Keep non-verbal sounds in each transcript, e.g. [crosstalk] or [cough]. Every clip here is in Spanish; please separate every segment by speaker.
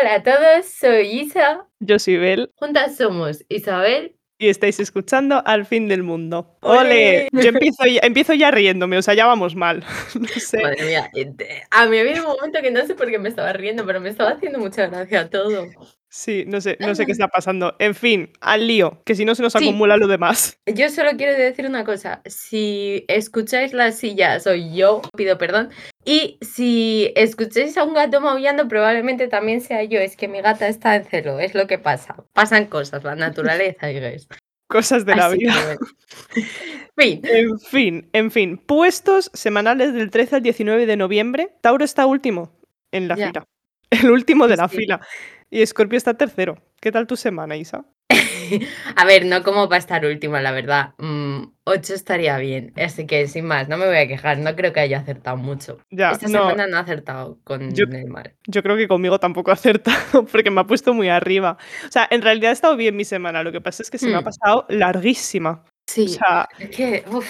Speaker 1: Hola a todos, soy Isa.
Speaker 2: Yo soy Bel.
Speaker 1: Juntas somos Isabel.
Speaker 2: Y estáis escuchando Al fin del mundo. ¡Ole! Yo empiezo ya, empiezo ya riéndome, o sea, ya vamos mal. [laughs] No sé.
Speaker 1: Madre mía, eh, a mí había un momento que no sé por qué me estaba riendo, pero me estaba haciendo mucha gracia todo.
Speaker 2: Sí, no sé, no sé qué está pasando. En fin, al lío, que si no se nos
Speaker 1: Sí.
Speaker 2: acumula lo demás.
Speaker 1: Yo solo quiero decir una cosa. Si escucháis la silla, soy yo, pido perdón. Y si escucháis a un gato maullando, probablemente también sea yo. Es que mi gata está en celo, es lo que pasa. Pasan cosas, la naturaleza, [laughs] digáis.
Speaker 2: Cosas de la
Speaker 1: Así
Speaker 2: vida. [laughs]
Speaker 1: Fin.
Speaker 2: En fin, en fin. Puestos semanales del 13 al 19 de noviembre. Tauro está último en la
Speaker 1: Ya.
Speaker 2: fila. [laughs] El último de la
Speaker 1: sí.
Speaker 2: fila. Y Escorpio está tercero. ¿Qué tal tu semana, Isa? [laughs]
Speaker 1: A ver, no como para estar última, la verdad. 8 estaría bien. Así que sin más, no me voy a quejar. No creo que haya acertado mucho.
Speaker 2: Ya,
Speaker 1: Esta
Speaker 2: no,
Speaker 1: semana no ha acertado con
Speaker 2: Yo-
Speaker 1: el mal.
Speaker 2: yo creo que conmigo tampoco ha acertado [laughs] porque me ha puesto muy arriba. O sea, en realidad ha estado bien mi semana. Lo que pasa es que se me ha
Speaker 1: Hmm.
Speaker 2: pasado larguísima.
Speaker 1: Sí,
Speaker 2: O sea,
Speaker 1: es que, uf,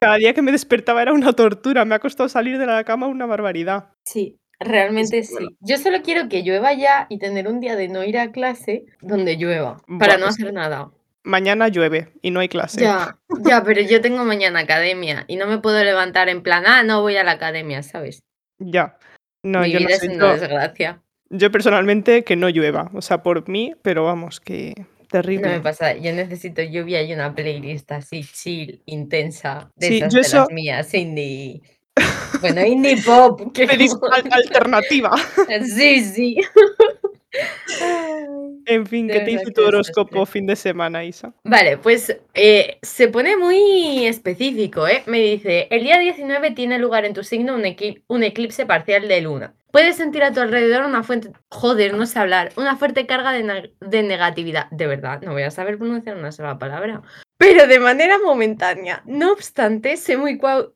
Speaker 2: cada día que me despertaba era una tortura. Me ha costado salir de la cama una barbaridad.
Speaker 1: sí, realmente
Speaker 2: bueno.
Speaker 1: sí. Yo solo quiero que llueva ya y tener un día de no ir a clase donde llueva, para no hacer nada.
Speaker 2: mañana llueve y no hay clase.
Speaker 1: Ya, ya, pero yo tengo mañana academia y no me puedo levantar en plan, ah, no voy a la academia, ¿sabes?
Speaker 2: Ya. No,
Speaker 1: Mi
Speaker 2: yo no
Speaker 1: vida
Speaker 2: sé.
Speaker 1: es una
Speaker 2: Yo,
Speaker 1: desgracia.
Speaker 2: yo personalmente que no llueva. O sea, por mí, pero vamos, que
Speaker 1: No me
Speaker 2: terrible.
Speaker 1: pasa, yo necesito lluvia y una playlist así chill, intensa, de
Speaker 2: Sí,
Speaker 1: esas
Speaker 2: yo
Speaker 1: de
Speaker 2: eso
Speaker 1: las mías, indie. Bueno, indie pop. [laughs] que
Speaker 2: al- alternativa. [laughs]
Speaker 1: Sí, sí. [laughs]
Speaker 2: En fin, ¿qué te
Speaker 1: que
Speaker 2: tu horóscopo fin de semana, Isa?
Speaker 1: Vale, pues eh, se pone muy específico, ¿eh? Me dice, el día 19 tiene lugar en tu signo un, un eclipse parcial de luna. Puedes sentir a tu alrededor una fuente, joder, no sé hablar, una fuerte carga de, de negatividad. De verdad, no voy a saber pronunciar una sola palabra. Pero de manera momentánea. No obstante, sé muy cuau...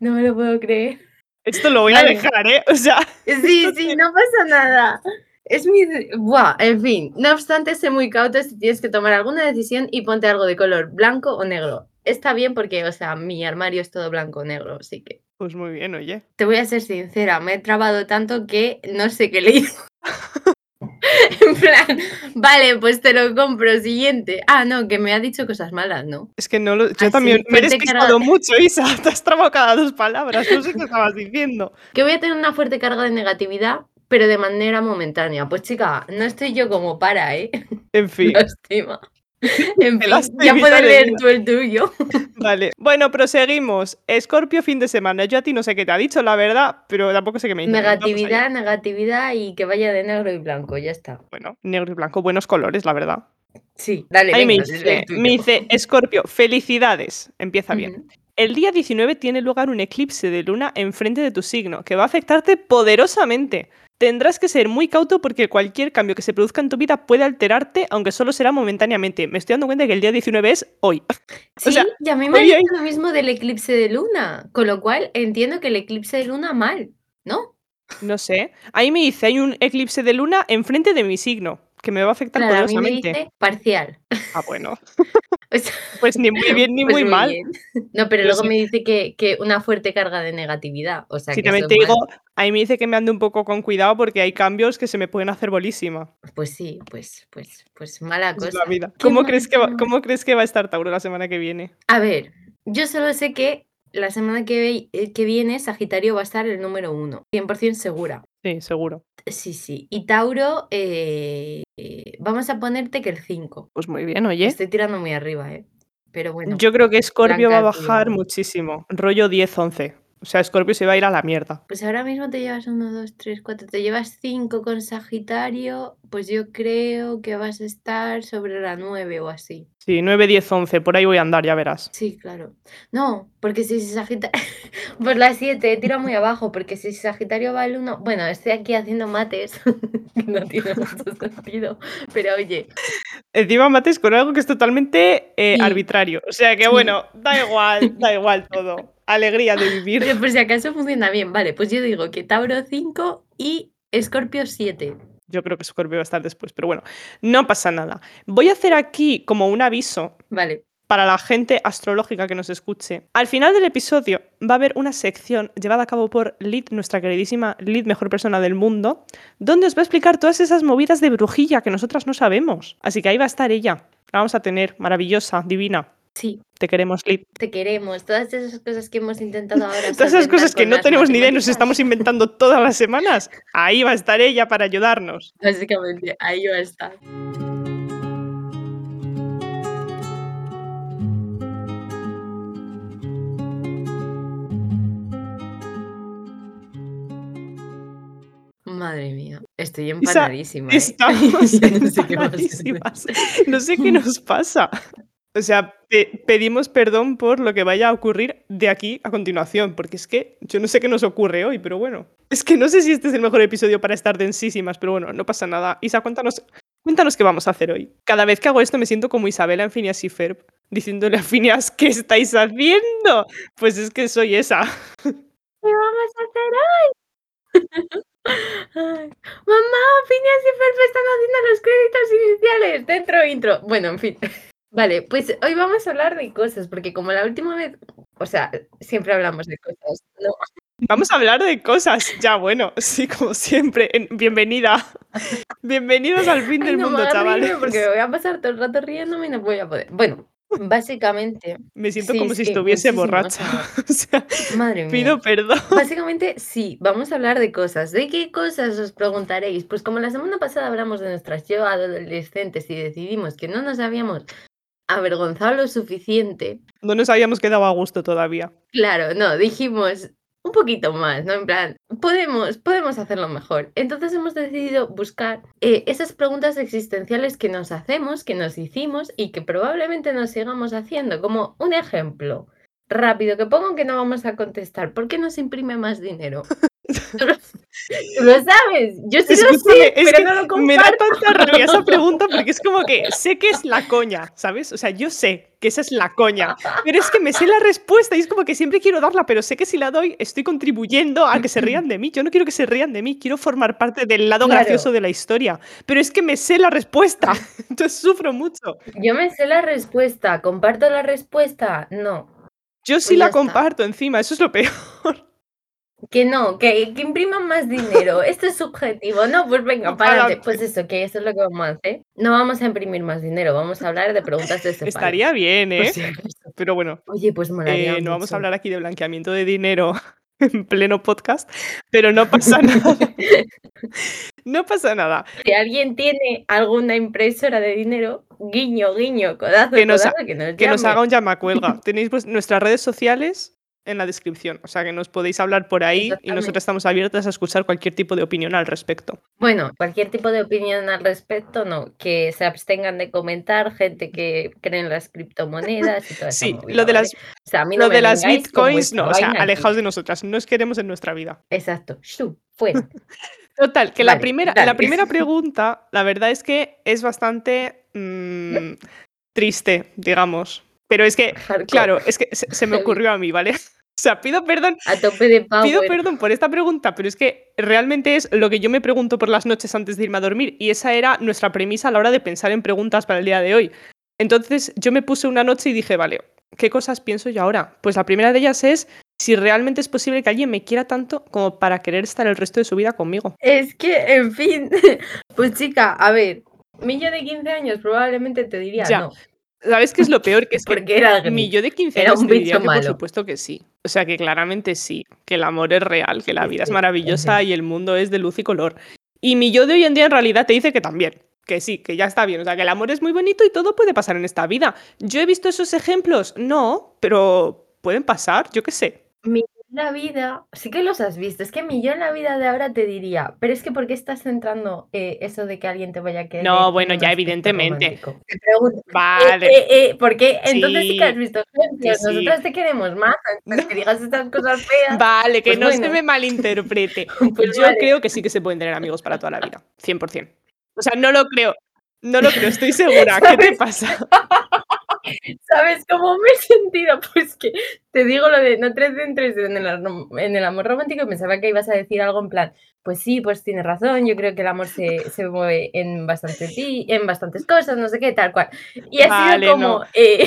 Speaker 1: No me lo puedo creer.
Speaker 2: Esto lo voy a dejar, ¿eh? O sea,
Speaker 1: Sí, sí, no pasa nada. Es mi... Buah, en fin. No obstante, sé muy cauto si tienes que tomar alguna decisión y ponte algo de color blanco o negro. Está bien porque, o sea, mi armario es todo blanco o negro, así que...
Speaker 2: pues muy bien, oye.
Speaker 1: Te voy a ser sincera, me he trabado tanto que no sé qué leí. [laughs] [laughs] en plan, vale, pues te lo compro, siguiente. Ah, no, que me ha dicho cosas malas, ¿no?
Speaker 2: Es que no lo. Yo
Speaker 1: Así,
Speaker 2: también me he despistado mucho, Isa. [laughs] Te has trabado cada dos palabras. No sé qué estabas diciendo.
Speaker 1: Que voy a tener una fuerte carga de negatividad, pero de manera momentánea. Pues chica, no estoy yo como para, ¿eh?
Speaker 2: En [laughs] fin,
Speaker 1: Lástima. [laughs] En [laughs] fin, ya puedes
Speaker 2: de
Speaker 1: leer tú el tuyo. [laughs]
Speaker 2: vale. Bueno, proseguimos. Escorpio, fin de semana. Yo a ti no sé qué te ha dicho, la verdad, pero tampoco sé qué me dice.
Speaker 1: Negatividad, negatividad y que vaya de negro y blanco, ya está.
Speaker 2: Bueno, negro y blanco, buenos colores, la verdad.
Speaker 1: Sí, dale,
Speaker 2: Ahí me
Speaker 1: venga,
Speaker 2: dice, me Escorpio, felicidades. Empieza bien. El día 19 tiene lugar un eclipse de luna enfrente de tu signo, que va a afectarte poderosamente. Tendrás que ser muy cauto porque cualquier cambio que se produzca en tu vida puede alterarte, aunque solo será momentáneamente. Me estoy dando cuenta que el día 19 es hoy. [laughs]
Speaker 1: Sí,
Speaker 2: sea,
Speaker 1: y a mí me dicho lo mismo del eclipse de luna, con lo cual entiendo que el eclipse de luna mal, ¿no?
Speaker 2: No sé. Ahí me dice, hay un eclipse de luna enfrente de mi signo, que me va a afectar
Speaker 1: Claro, a mí me
Speaker 2: poderosamente.
Speaker 1: dice parcial.
Speaker 2: Ah, bueno.
Speaker 1: Sea, [laughs]
Speaker 2: Pues ni muy bien ni
Speaker 1: pues
Speaker 2: muy mal.
Speaker 1: bien. No, pero
Speaker 2: Yo
Speaker 1: luego
Speaker 2: sí.
Speaker 1: me dice que, que una fuerte carga de negatividad. O sea,
Speaker 2: Si
Speaker 1: que
Speaker 2: también te
Speaker 1: mal.
Speaker 2: digo, ahí me dice que me ande un poco con cuidado porque hay cambios que se me pueden hacer bolísima.
Speaker 1: Pues sí, pues, pues, pues mala
Speaker 2: Es
Speaker 1: cosa.
Speaker 2: la vida. ¿Cómo crees, que va,
Speaker 1: mal.
Speaker 2: ¿Cómo crees que va a estar Tauro la semana que viene?
Speaker 1: A ver, yo solo sé que la semana que, eh, que viene Sagitario va a estar el número uno, 100% segura.
Speaker 2: Sí, seguro.
Speaker 1: Sí, sí. Y Tauro, eh, eh, vamos a ponerte que el 5.
Speaker 2: Pues muy bien, oye.
Speaker 1: Estoy tirando muy arriba, ¿eh? Pero bueno,
Speaker 2: Yo creo que Scorpio va a bajar muchísimo. Rollo 10-11. O sea, Scorpio se va a ir a la mierda.
Speaker 1: pues ahora mismo te llevas 1, 2, 3, 4, te llevas 5 con Sagitario, pues yo creo que vas a estar sobre la 9 o así.
Speaker 2: Sí, 9, 10, 11. Por ahí voy a andar, ya verás.
Speaker 1: Sí, claro. No, porque si Sagitario... [laughs] Pues la 7, tira muy abajo, porque si Sagitario va al 1... Bueno, estoy aquí haciendo mates, [laughs] no tiene mucho [laughs] sentido, pero oye,
Speaker 2: Encima mates con algo que es totalmente eh,
Speaker 1: Sí.
Speaker 2: arbitrario. O sea que
Speaker 1: Sí.
Speaker 2: bueno, da igual, da igual todo. Alegría de vivir.
Speaker 1: pero por si acaso funciona bien, vale, pues yo digo que Tauro 5 y Escorpio 7.
Speaker 2: Yo creo que Scorpio va a estar después, pero bueno, no pasa nada. Voy a hacer aquí como un aviso
Speaker 1: Vale,
Speaker 2: para la gente astrológica que nos escuche. Al final del episodio va a haber una sección llevada a cabo por Lid, nuestra queridísima Lid, mejor persona del mundo, donde os va a explicar todas esas movidas de brujilla que nosotras no sabemos. Así que ahí va a estar ella. La vamos a tener, maravillosa, divina.
Speaker 1: Sí,
Speaker 2: Te queremos, Lid.
Speaker 1: te queremos. Todas esas cosas que hemos intentado [laughs] ahora.
Speaker 2: Todas esas cosas que no tenemos ni idea y nos estamos inventando todas las semanas. Ahí va a estar ella para ayudarnos.
Speaker 1: Básicamente, ahí va a estar. Madre mía, estoy empanadísima. ¿eh?
Speaker 2: Estamos. [laughs]
Speaker 1: No sé qué
Speaker 2: nos pasa. O sea, pe- pedimos perdón por lo que vaya a ocurrir de aquí a continuación, porque es que yo no sé qué nos ocurre hoy, pero bueno. Es que no sé si este es el mejor episodio para estar densísimas, pero bueno, no pasa nada. Isa, cuéntanos, cuéntanos qué vamos a hacer hoy. Cada vez que hago esto me siento como Isabela en Phineas y Ferb, diciéndole a Phineas, ¿qué estáis haciendo? Pues es que soy esa. [laughs]
Speaker 1: ¿Qué vamos a hacer hoy? [laughs] Mamá, Phineas y Ferb están haciendo los créditos iniciales. Dentro intro. Bueno, en fin. Vale, pues hoy vamos a hablar de cosas, porque como la última vez, o sea, siempre hablamos de cosas, ¿no?
Speaker 2: Vamos a hablar de cosas. Ya, bueno, [laughs] sí, como siempre. En- Bienvenida. [laughs] Bienvenidos al fin
Speaker 1: Ay,
Speaker 2: del
Speaker 1: no me
Speaker 2: mundo,
Speaker 1: hagas reírme
Speaker 2: chavales.
Speaker 1: Porque me voy a pasar todo el rato riéndome y no voy a poder. Bueno, básicamente,
Speaker 2: Me siento
Speaker 1: sí,
Speaker 2: como si
Speaker 1: sí,
Speaker 2: estuviese
Speaker 1: muchísimo, o
Speaker 2: borracha.
Speaker 1: sea, [laughs]
Speaker 2: O sea,
Speaker 1: madre mía.
Speaker 2: pido perdón.
Speaker 1: Básicamente, sí, vamos a hablar de cosas. ¿De qué cosas os preguntaréis? Pues como la semana pasada hablamos de nuestras yo adolescentes y decidimos que no nos habíamos avergonzado lo suficiente,
Speaker 2: No nos habíamos quedado a gusto todavía.
Speaker 1: claro, no, dijimos un poquito más, ¿no? En plan, podemos, podemos hacerlo mejor. Entonces hemos decidido buscar eh, esas preguntas existenciales que nos hacemos, que nos hicimos y que probablemente nos sigamos haciendo. Como un ejemplo rápido que pongo que no vamos a contestar. ¿Por qué no se imprime más dinero? [laughs] Tú [laughs] lo, sabes, yo sí lo sé,
Speaker 2: es
Speaker 1: pero
Speaker 2: que
Speaker 1: no lo
Speaker 2: me da
Speaker 1: comparto.
Speaker 2: tanta rabia esa pregunta porque es como que sé que es la coña, ¿sabes? O sea, yo sé que esa es la coña, pero es que me sé la respuesta y es como que siempre quiero darla, pero sé que si la doy estoy contribuyendo a que se rían de mí. Yo no quiero que se rían de mí, quiero formar parte del lado
Speaker 1: Claro.
Speaker 2: gracioso de la historia, pero es que me sé la respuesta, [laughs] [laughs] entonces sufro mucho.
Speaker 1: Yo me sé la respuesta, ¿comparto la respuesta? No.
Speaker 2: Yo sí
Speaker 1: Pues
Speaker 2: la
Speaker 1: está.
Speaker 2: comparto encima, eso es lo peor.
Speaker 1: Que no, que, que impriman más dinero. [laughs] Esto es subjetivo. No, pues venga.
Speaker 2: Pa'lante.
Speaker 1: Pues eso, que eso es lo que vamos a hacer. No vamos a imprimir más dinero, vamos a hablar de preguntas de palo,
Speaker 2: Estaría bien, ¿eh? Pero bueno,
Speaker 1: Oye, pues molaría
Speaker 2: Eh, no vamos a hablar aquí de blanqueamiento de dinero [laughs] en pleno podcast, pero no pasa [laughs] nada. No pasa nada.
Speaker 1: Si alguien tiene alguna impresora de dinero, guiño, guiño, codazo,
Speaker 2: Que nos
Speaker 1: codazo, que nos
Speaker 2: Que nos haga un llamacuelga. Tenéis pues, nuestras redes sociales en la descripción, o sea que nos podéis hablar por ahí y nosotros estamos abiertas a escuchar cualquier tipo de opinión al respecto.
Speaker 1: Bueno, cualquier tipo de opinión al respecto, no. Que se abstengan de comentar, gente que cree en las criptomonedas y toda [laughs] esa
Speaker 2: Sí,
Speaker 1: movida,
Speaker 2: lo de
Speaker 1: ¿vale?
Speaker 2: las,
Speaker 1: O sea,
Speaker 2: lo de las bitcoins, no, o sea,
Speaker 1: aquí.
Speaker 2: alejaos de nosotras, no os queremos en nuestra vida.
Speaker 1: Exacto. Shu, fuera.
Speaker 2: Total, que la primera,
Speaker 1: dale.
Speaker 2: la primera pregunta, la verdad es que es bastante mm, triste, digamos. Pero es que,
Speaker 1: Hardcore.
Speaker 2: claro, es que se, se me [laughs] ocurrió a mí, ¿vale? [laughs] O sea, pido perdón,
Speaker 1: A tope de power.
Speaker 2: pido perdón por esta pregunta, pero es que realmente es lo que yo me pregunto por las noches antes de irme a dormir. Y esa era nuestra premisa a la hora de pensar en preguntas para el día de hoy. Entonces yo me puse una noche y dije, vale, ¿qué cosas pienso yo ahora? Pues la primera de ellas es si realmente es posible que alguien me quiera tanto como para querer estar el resto de su vida conmigo.
Speaker 1: Es que, en fin. [laughs] Pues chica, a ver. Mi yo de 15 años probablemente te diría
Speaker 2: Ya,
Speaker 1: no.
Speaker 2: ¿Sabes qué es lo peor? Que es que
Speaker 1: Porque era gris.
Speaker 2: mi yo de 15
Speaker 1: Era
Speaker 2: años
Speaker 1: un
Speaker 2: te diría
Speaker 1: bicho
Speaker 2: que
Speaker 1: malo.
Speaker 2: por supuesto que sí. O sea, que claramente sí, que el amor es real, que la vida es maravillosa y el mundo es de luz y color. Y mi yo de hoy en día en realidad te dice que también, que sí, que ya está bien. O sea, que el amor es muy bonito y todo puede pasar en esta vida. ¿Yo he visto esos ejemplos? No, pero pueden pasar, yo qué sé.
Speaker 1: Mi la vida, sí que los has visto. Es que mi yo en la vida de ahora te diría, pero es que ¿por qué estás centrando eh, eso de que alguien te vaya a querer?
Speaker 2: No,
Speaker 1: en
Speaker 2: bueno, ya evidentemente.
Speaker 1: Te pregunto, eh,
Speaker 2: Vale.
Speaker 1: eh, eh, ¿por qué? Entonces sí que has
Speaker 2: Sí,
Speaker 1: visto
Speaker 2: sí, sí.
Speaker 1: Nosotras te queremos más. Entonces que digas estas cosas feas.
Speaker 2: Vale, que
Speaker 1: Pues
Speaker 2: no se me malinterprete. [laughs]
Speaker 1: Pues
Speaker 2: Yo
Speaker 1: vale.
Speaker 2: creo que sí que se pueden tener amigos para toda la vida, 100%. O sea, no lo creo. No lo creo, estoy segura. ¿Qué te pasa? [laughs]
Speaker 1: ¿Sabes cómo me he sentido? Pues que te digo lo de no te centres en el, en el amor romántico y pensaba que ibas a decir algo en plan, pues sí, pues tiene razón, yo creo que el amor se, se mueve en, bastante ti- en bastantes cosas, no sé qué, tal cual. Y ha
Speaker 2: Vale,
Speaker 1: sido como,
Speaker 2: no.
Speaker 1: eh,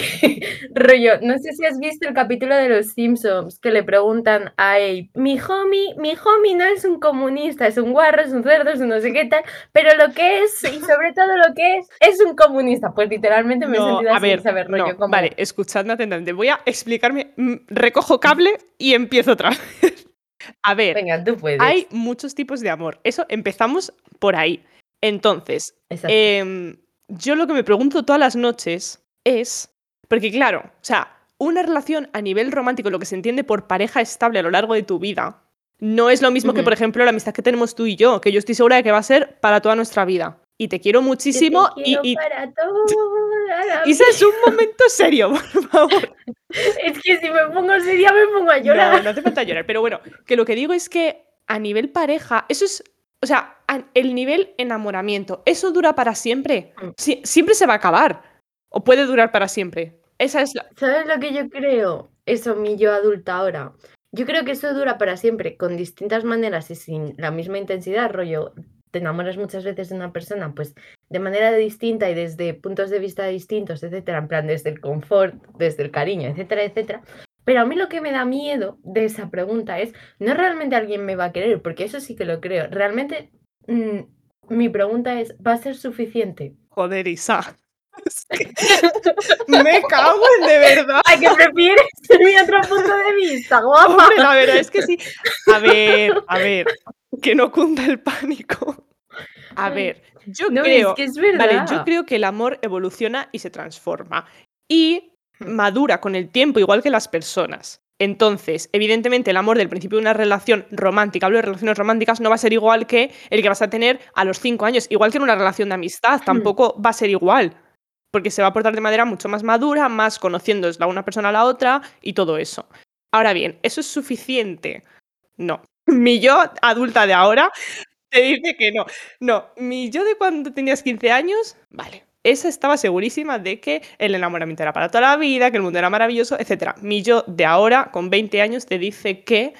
Speaker 1: [laughs] rollo, no sé si has visto el capítulo de los Simpsons que le preguntan a Abe, mi homie, mi homie no es un comunista, es un guarro, es un cerdo, es un no sé qué tal, pero lo que es, y sobre todo lo que es, es un comunista. Pues literalmente me he sentido
Speaker 2: a
Speaker 1: así,
Speaker 2: ver,
Speaker 1: saber, rollo,
Speaker 2: no,
Speaker 1: como,
Speaker 2: vale, escuchadme atentamente. Voy a explicarme, mm, recojo cable y empiezo otra [laughs] vez. A ver,
Speaker 1: venga, tú puedes.
Speaker 2: hay muchos tipos de amor. Eso empezamos por ahí. Entonces, em, yo lo que me pregunto todas las noches es, porque claro, o sea, una relación a nivel romántico, lo que se entiende por pareja estable a lo largo de tu vida, no es lo mismo que, por ejemplo, la amistad que tenemos tú y yo, que yo estoy segura de que va a ser para toda nuestra vida. Y te quiero
Speaker 1: Yo te
Speaker 2: muchísimo y, y,
Speaker 1: para toda la
Speaker 2: Isa, es un momento serio, por favor.
Speaker 1: Es que si me pongo seria me pongo a llorar.
Speaker 2: No, no hace falta llorar. Pero bueno, que lo que digo es que a nivel pareja, eso es. O sea, el nivel enamoramiento, ¿eso dura para siempre?
Speaker 1: Mm.
Speaker 2: Sie- siempre se va a acabar. O puede durar para siempre. Esa es la.
Speaker 1: ¿Sabes lo que yo creo? Eso, mi yo adulta ahora. Yo creo que eso dura para siempre, con distintas maneras y sin la misma intensidad, rollo. Te enamoras muchas veces de una persona, pues de manera distinta y desde puntos de vista distintos, etcétera, en plan desde el confort, desde el cariño, etcétera, etcétera. Pero a mí lo que me da miedo de esa pregunta es, no realmente alguien me va a querer, porque eso sí que lo creo. Realmente, mm, mi pregunta es, ¿va a ser suficiente?
Speaker 2: Joder, Isa. [laughs] Es que Me cago en de verdad.
Speaker 1: ¿A qué prefieres [laughs] mi otro punto de vista, guapa?
Speaker 2: Hombre, la verdad es que sí. A ver, a ver. Que no cunda el pánico. A ver, yo
Speaker 1: No,
Speaker 2: creo.
Speaker 1: es que es verdad.
Speaker 2: Vale, yo creo que el amor evoluciona y se transforma. Y madura con el tiempo, igual que las personas. Entonces, evidentemente, el amor del principio de una relación romántica, hablo de relaciones románticas, no va a ser igual que el que vas a tener a los cinco años. Igual que en una relación de amistad,
Speaker 1: Hmm.
Speaker 2: tampoco va a ser igual. Porque se va a portar de manera mucho más madura, más conociendo la una persona a la otra y todo eso. Ahora bien, ¿eso es suficiente? No. Mi yo adulta de ahora te dice que no. No, mi yo de cuando tenías 15 años, vale. Esa estaba segurísima de que el enamoramiento era para toda la vida, que el mundo era maravilloso, etc. Mi yo de ahora, con 20 años, te dice que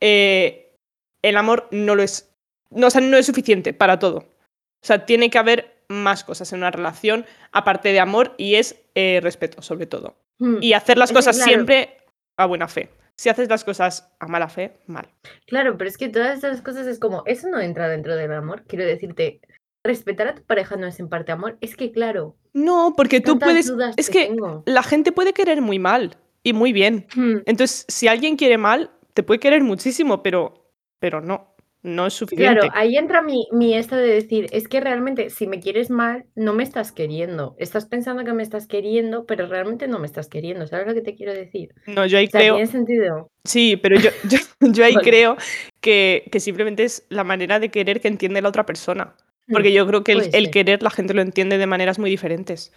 Speaker 2: eh, el amor no lo es. No, o sea, no es suficiente para todo. O sea, tiene que haber más cosas en una relación aparte de amor y es eh, respeto, sobre todo.
Speaker 1: Hmm,
Speaker 2: Y hacer las
Speaker 1: Es
Speaker 2: cosas
Speaker 1: claro.
Speaker 2: siempre a buena fe. Si haces las cosas a mala fe, mal.
Speaker 1: Claro, pero es que todas esas cosas es como, eso no entra dentro del amor. Quiero decirte, respetar a tu pareja no es en parte amor. Es que, claro,
Speaker 2: No, porque tú puedes. Es que
Speaker 1: tengo.
Speaker 2: la gente puede querer muy mal y muy bien.
Speaker 1: Hmm,
Speaker 2: Entonces, si alguien quiere mal, te puede querer muchísimo, pero, pero no, no es suficiente.
Speaker 1: Claro, ahí entra mi, mi esto de decir, es que realmente si me quieres mal, no me estás queriendo. Estás pensando que me estás queriendo, pero realmente no me estás queriendo. ¿Sabes lo que te quiero decir?
Speaker 2: No, yo ahí
Speaker 1: O sea,
Speaker 2: creo.
Speaker 1: tiene sentido.
Speaker 2: Sí, pero yo, yo, [laughs] [laughs] yo ahí
Speaker 1: Vale.
Speaker 2: creo que, que simplemente es la manera de querer que entiende la otra persona. Porque
Speaker 1: Hmm,
Speaker 2: yo creo que el, el querer la gente lo entiende de maneras muy diferentes.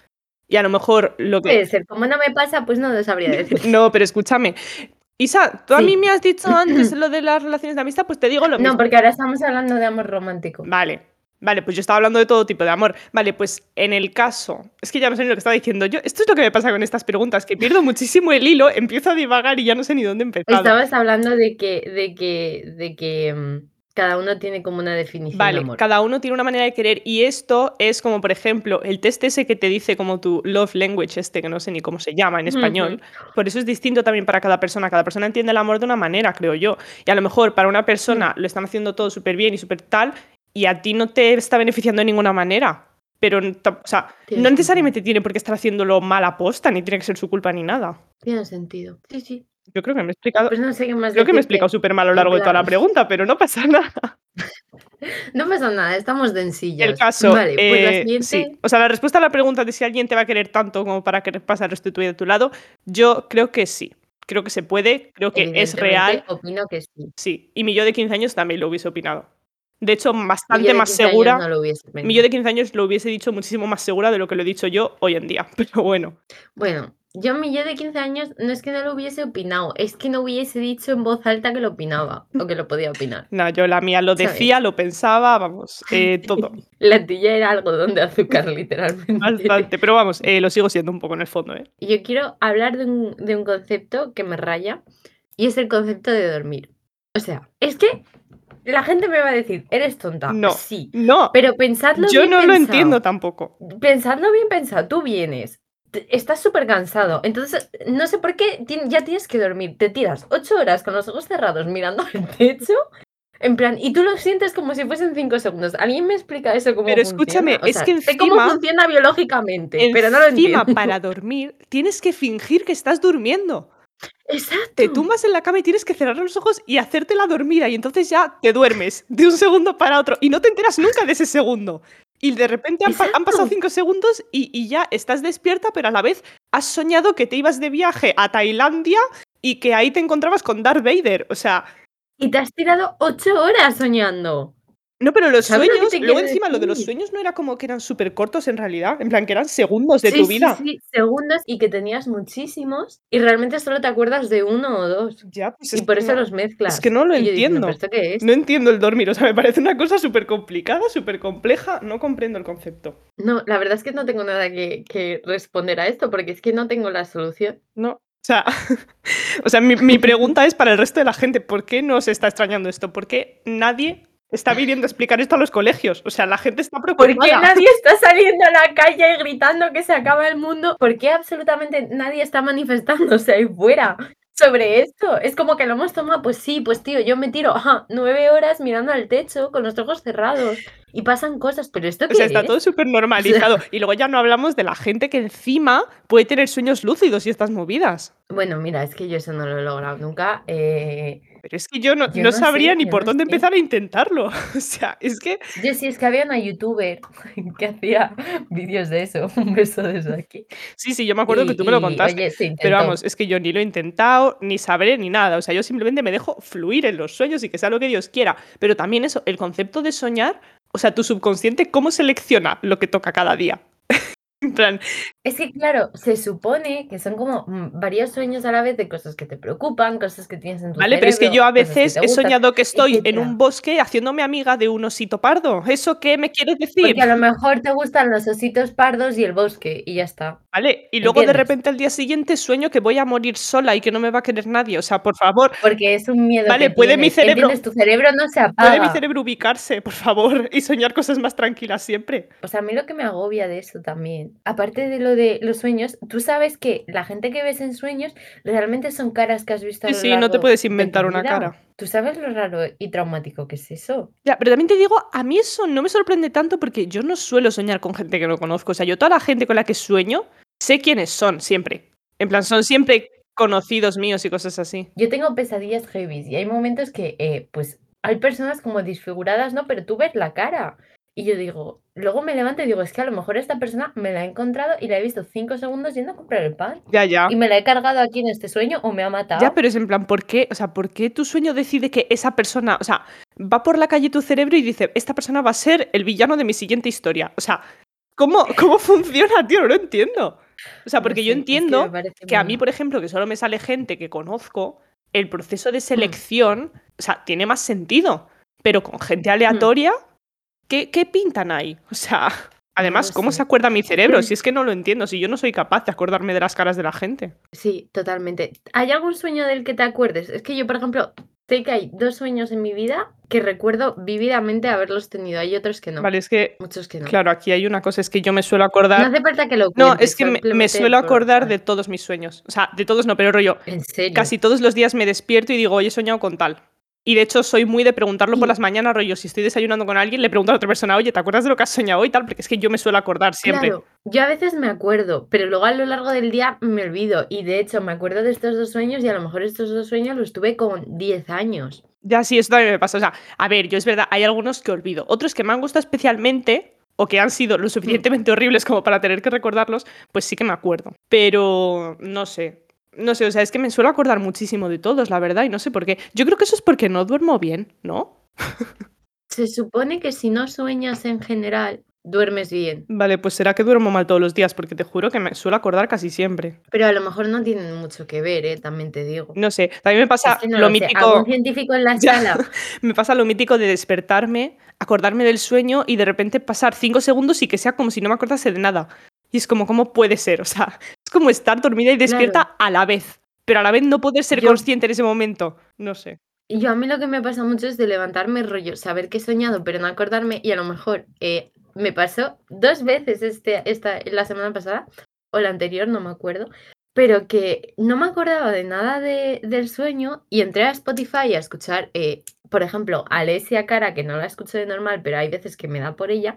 Speaker 2: Y a lo mejor lo que.
Speaker 1: Puede ser. Como no me pasa, pues no lo sabría [laughs] decir.
Speaker 2: No, pero escúchame. Isa, tú a mí me has dicho [clears throat] antes lo de las relaciones de amistad, pues te digo lo mismo.
Speaker 1: No, porque ahora estamos hablando de amor romántico.
Speaker 2: Vale, vale, pues yo estaba hablando de todo tipo de amor. Vale, pues en el caso, es que ya no sé ni lo que estaba diciendo yo. Esto es lo que me pasa con estas preguntas, que pierdo muchísimo el hilo, empiezo a divagar y ya no sé ni dónde empezar.
Speaker 1: Estabas hablando de que, de que, de que mm, cada uno tiene como una definición de
Speaker 2: Vale,
Speaker 1: amor.
Speaker 2: cada uno tiene una manera de querer y esto es como, por ejemplo, el test ese que te dice como tu love language este, que no sé ni cómo se llama en español. Por eso es distinto también para cada persona. Cada persona entiende el amor de una manera, creo yo. Y a lo mejor para una persona lo están haciendo todo súper bien y súper tal y a ti no te está beneficiando de ninguna manera. Pero, o sea,
Speaker 1: Tiene
Speaker 2: no
Speaker 1: sentido.
Speaker 2: necesariamente tiene por qué estar haciéndolo mal aposta, ni tiene que ser su culpa ni nada.
Speaker 1: Tiene sentido. Sí, sí.
Speaker 2: Yo creo que me he explicado,
Speaker 1: Pues no sé qué más
Speaker 2: creo que me he explicado súper mal a lo largo de toda la pregunta, pero no pasa [laughs] nada.
Speaker 1: No pasa nada, estamos densillas.
Speaker 2: El caso,
Speaker 1: Vale, pues la
Speaker 2: eh,
Speaker 1: siguiente.
Speaker 2: sí. O sea, la respuesta a la pregunta de si alguien te va a querer tanto como para querer pasar el resto de tu vida de tu lado, yo creo que sí. Creo que se puede, creo que es real,
Speaker 1: Opino que sí.
Speaker 2: sí. Y mi yo de 15 años también lo hubiese opinado. De hecho, bastante más
Speaker 1: 15 años
Speaker 2: segura.
Speaker 1: no
Speaker 2: Mi yo de 15 años lo hubiese dicho muchísimo más segura de lo que lo he dicho yo hoy en día. [laughs] Pero bueno,
Speaker 1: Bueno, yo mi yo de 15 años no es que no lo hubiese opinado, es que no hubiese dicho en voz alta que lo opinaba o que lo podía opinar. [laughs]
Speaker 2: no, yo la mía lo
Speaker 1: ¿Sabes?
Speaker 2: decía, lo pensaba, vamos, [laughs] eh, todo.
Speaker 1: La tuya era algodón de azúcar, literalmente.
Speaker 2: Bastante. Pero vamos, eh, lo sigo siendo un poco en el fondo, ¿eh?
Speaker 1: Yo quiero hablar de un, de un concepto que me raya y es el concepto de dormir. O sea, es que La gente me va a decir, eres tonta.
Speaker 2: No,
Speaker 1: Sí.
Speaker 2: no.
Speaker 1: Pero pensadlo
Speaker 2: Yo
Speaker 1: bien
Speaker 2: no lo entiendo tampoco.
Speaker 1: Pensadlo bien pensado. Tú vienes. Estás súper cansado. Entonces, no sé por qué ya tienes que dormir. Te tiras ocho horas con los ojos cerrados mirando [laughs] al techo. En plan, y tú lo sientes como si fuesen cinco segundos. ¿Alguien me explica eso cómo
Speaker 2: Pero
Speaker 1: funciona?
Speaker 2: escúchame, es que
Speaker 1: sé cómo
Speaker 2: encima-
Speaker 1: funciona biológicamente, pero no lo
Speaker 2: Encima,
Speaker 1: entiendo.
Speaker 2: para dormir, tienes que fingir que estás durmiendo.
Speaker 1: Exacto.
Speaker 2: Te tumbas en la cama y tienes que cerrar los ojos y hacerte la dormida y entonces ya te duermes de un segundo para otro y no te enteras nunca de ese segundo. Y de repente han, pa- han pasado cinco segundos y, y ya estás despierta, pero a la vez has soñado que te ibas de viaje a Tailandia y que ahí te encontrabas con Darth Vader. O sea,
Speaker 1: Y te has tirado ocho horas soñando.
Speaker 2: No, pero los
Speaker 1: ¿Sabes lo
Speaker 2: sueños,
Speaker 1: te
Speaker 2: luego encima lo de los sueños no era como que eran súper cortos en realidad, en plan que eran segundos de
Speaker 1: sí,
Speaker 2: tu
Speaker 1: sí,
Speaker 2: vida.
Speaker 1: sí, segundos y que tenías muchísimos y realmente solo te acuerdas de uno o dos.
Speaker 2: Ya, pues
Speaker 1: Y
Speaker 2: es
Speaker 1: por eso
Speaker 2: no-
Speaker 1: los mezclas.
Speaker 2: que no lo
Speaker 1: Y yo diciendo,
Speaker 2: entiendo.
Speaker 1: ¿pero esto qué es?
Speaker 2: No entiendo el dormir, o sea, me parece una cosa súper complicada, súper compleja, no comprendo el concepto.
Speaker 1: No, la verdad es que no tengo nada que, que responder a esto porque es que no tengo la solución.
Speaker 2: No. O sea, [laughs] o sea mi, mi pregunta es para el resto de la gente, ¿por qué nos está extrañando esto? ¿Por qué nadie está viniendo a explicar esto a los colegios? O sea, la gente está
Speaker 1: ¿Por
Speaker 2: preocupada.
Speaker 1: qué nadie está saliendo a la calle gritando que se acaba el mundo? ¿Por qué absolutamente nadie está manifestándose ahí fuera sobre esto? Es como que lo hemos tomado, pues sí, pues tío, yo me tiro ajá, nueve horas mirando al techo con los ojos cerrados y pasan cosas, pero ¿esto
Speaker 2: O sea, está
Speaker 1: es?
Speaker 2: todo súper normalizado. Y luego ya no hablamos de la gente que encima puede tener sueños lúcidos y estas movidas.
Speaker 1: Bueno, mira, es que yo eso no lo he logrado nunca. eh,
Speaker 2: Pero es que yo no,
Speaker 1: Yo
Speaker 2: no
Speaker 1: no sé,
Speaker 2: sabría ni por
Speaker 1: no
Speaker 2: dónde
Speaker 1: sé.
Speaker 2: empezar a intentarlo. [laughs] O sea, es que
Speaker 1: Yo sí, es que había una youtuber [laughs] que hacía vídeos de eso. [laughs] Un beso desde aquí.
Speaker 2: sí, sí, yo me acuerdo que tú me lo contaste.
Speaker 1: oye,
Speaker 2: Pero vamos, es que yo ni lo he intentado, ni sabré, ni nada. O sea, yo simplemente me dejo fluir en los sueños y que sea lo que Dios quiera. Pero también eso, el concepto de soñar, o sea, tu subconsciente, ¿cómo selecciona lo que toca cada día? En plan,
Speaker 1: Es que, claro, se supone que son como mm, varios sueños a la vez de cosas que te preocupan, cosas que tienes en tu
Speaker 2: vale, pero es que yo a veces he
Speaker 1: gustan,
Speaker 2: soñado que estoy en un bosque haciéndome amiga de un osito pardo. ¿Eso qué me quieres decir?
Speaker 1: Porque a lo mejor te gustan los ositos pardos y el bosque y ya está.
Speaker 2: Vale, y luego de repente al día siguiente sueño que voy a morir sola y que no me va a querer nadie. O sea, por favor,
Speaker 1: Porque es un miedo
Speaker 2: Vale,
Speaker 1: que
Speaker 2: puede mi cerebro-
Speaker 1: ¿Entiendes? Tu cerebro no se
Speaker 2: puede mi
Speaker 1: apaga.
Speaker 2: cerebro ubicarse, por favor, y soñar cosas más tranquilas siempre.
Speaker 1: O sea, a mí lo que me agobia de eso también, aparte de lo de los sueños, tú sabes que la gente que ves en sueños realmente son caras que has visto a
Speaker 2: Sí,
Speaker 1: lo
Speaker 2: sí, no te puedes inventar una cara.
Speaker 1: ¿Tú sabes lo raro y traumático que es eso?
Speaker 2: Ya, pero también te digo, a mí eso no me sorprende tanto porque yo no suelo soñar con gente que no conozco. O sea, yo toda la gente con la que sueño, sé quiénes son siempre. En plan, son siempre conocidos míos y cosas así.
Speaker 1: Yo tengo pesadillas heavy y hay momentos que, eh, pues, hay personas como disfiguradas, ¿no? Pero tú ves la cara. Y yo digo, luego me levanto y digo, es que a lo mejor esta persona me la he encontrado y la he visto cinco segundos yendo a comprar el pan.
Speaker 2: Ya, ya.
Speaker 1: Y me la he cargado aquí en este sueño o me ha matado.
Speaker 2: Ya, pero es en plan, ¿por qué? O sea, ¿por qué tu sueño decide que esa persona, o sea, va por la calle tu cerebro y dice, esta persona va a ser el villano de mi siguiente historia? O sea, ¿cómo, cómo [laughs] funciona, tío? No lo entiendo. O sea,
Speaker 1: No
Speaker 2: porque
Speaker 1: sé,
Speaker 2: yo
Speaker 1: es que me
Speaker 2: entiendo que a mí, por ejemplo, que solo me sale gente que conozco, el proceso de selección, o sea, tiene más sentido. Pero con gente aleatoria, ¿qué, qué pintan ahí? O sea, además, ¿cómo se acuerda mi cerebro? [laughs] Si es que no lo entiendo, si yo no soy capaz de acordarme de las caras de la gente.
Speaker 1: Sí, totalmente. ¿Hay algún sueño del que te acuerdes? Es que yo, por ejemplo, sé que hay dos sueños en mi vida que recuerdo vividamente haberlos tenido. Hay otros que no.
Speaker 2: Vale, es que,
Speaker 1: Muchos que no.
Speaker 2: claro, aquí hay una cosa, es que yo me suelo
Speaker 1: No
Speaker 2: acordar...
Speaker 1: hace falta que lo
Speaker 2: No,
Speaker 1: cuentes,
Speaker 2: es que me, suelo
Speaker 1: por-
Speaker 2: acordar de todos mis sueños. O sea, de todos no, pero rollo,
Speaker 1: En serio.
Speaker 2: casi todos los días me despierto y digo, hoy he soñado con tal. Y de hecho soy muy de preguntarlo por las mañanas, rollo, si estoy desayunando con alguien, le pregunto a la otra persona, oye, ¿te acuerdas de lo que has soñado hoy tal? Porque es que yo me suelo acordar siempre.
Speaker 1: Claro, yo a veces me acuerdo, pero luego a lo largo del día me olvido. Y de hecho, me acuerdo de estos dos sueños y a lo mejor estos dos sueños los tuve con 10 años.
Speaker 2: Ya, sí, eso también me pasa. O sea, a ver, yo es verdad, hay algunos que olvido. Otros que me han gustado especialmente o que han sido lo suficientemente horribles como para tener que recordarlos, pues sí que me acuerdo. Pero no sé. No sé, o sea, es que me suelo acordar muchísimo de todos, la verdad, y no sé por qué. Yo creo que eso es porque no duermo bien, ¿no? [laughs]
Speaker 1: Se supone que si no sueñas en general, duermes bien.
Speaker 2: Vale, pues será que duermo mal todos los días, porque te juro que me suelo acordar casi siempre.
Speaker 1: Pero a lo mejor no tienen mucho que ver, ¿eh? También te digo.
Speaker 2: No sé, también me pasa
Speaker 1: Es que no
Speaker 2: lo
Speaker 1: lo
Speaker 2: mítico.
Speaker 1: Algún científico en la [laughs] sala. [laughs]
Speaker 2: Me pasa lo mítico de despertarme, acordarme del sueño y de repente pasar cinco segundos y que sea como si no me acordase de nada. Y es como, ¿cómo puede ser? O sea, como estar dormida y despierta a la vez. Pero a la vez no poder ser
Speaker 1: Yo-
Speaker 2: consciente en ese momento. No sé.
Speaker 1: Y yo a mí lo que me pasa mucho es de levantarme rollo, saber que he soñado, pero no acordarme, y a lo mejor eh, me pasó dos veces este, esta, la semana pasada, o la anterior, no me acuerdo, pero que no me acordaba de nada de, del sueño y entré a Spotify a escuchar, eh, por ejemplo, a Alessia Cara, que no la escucho de normal, pero hay veces que me da por ella,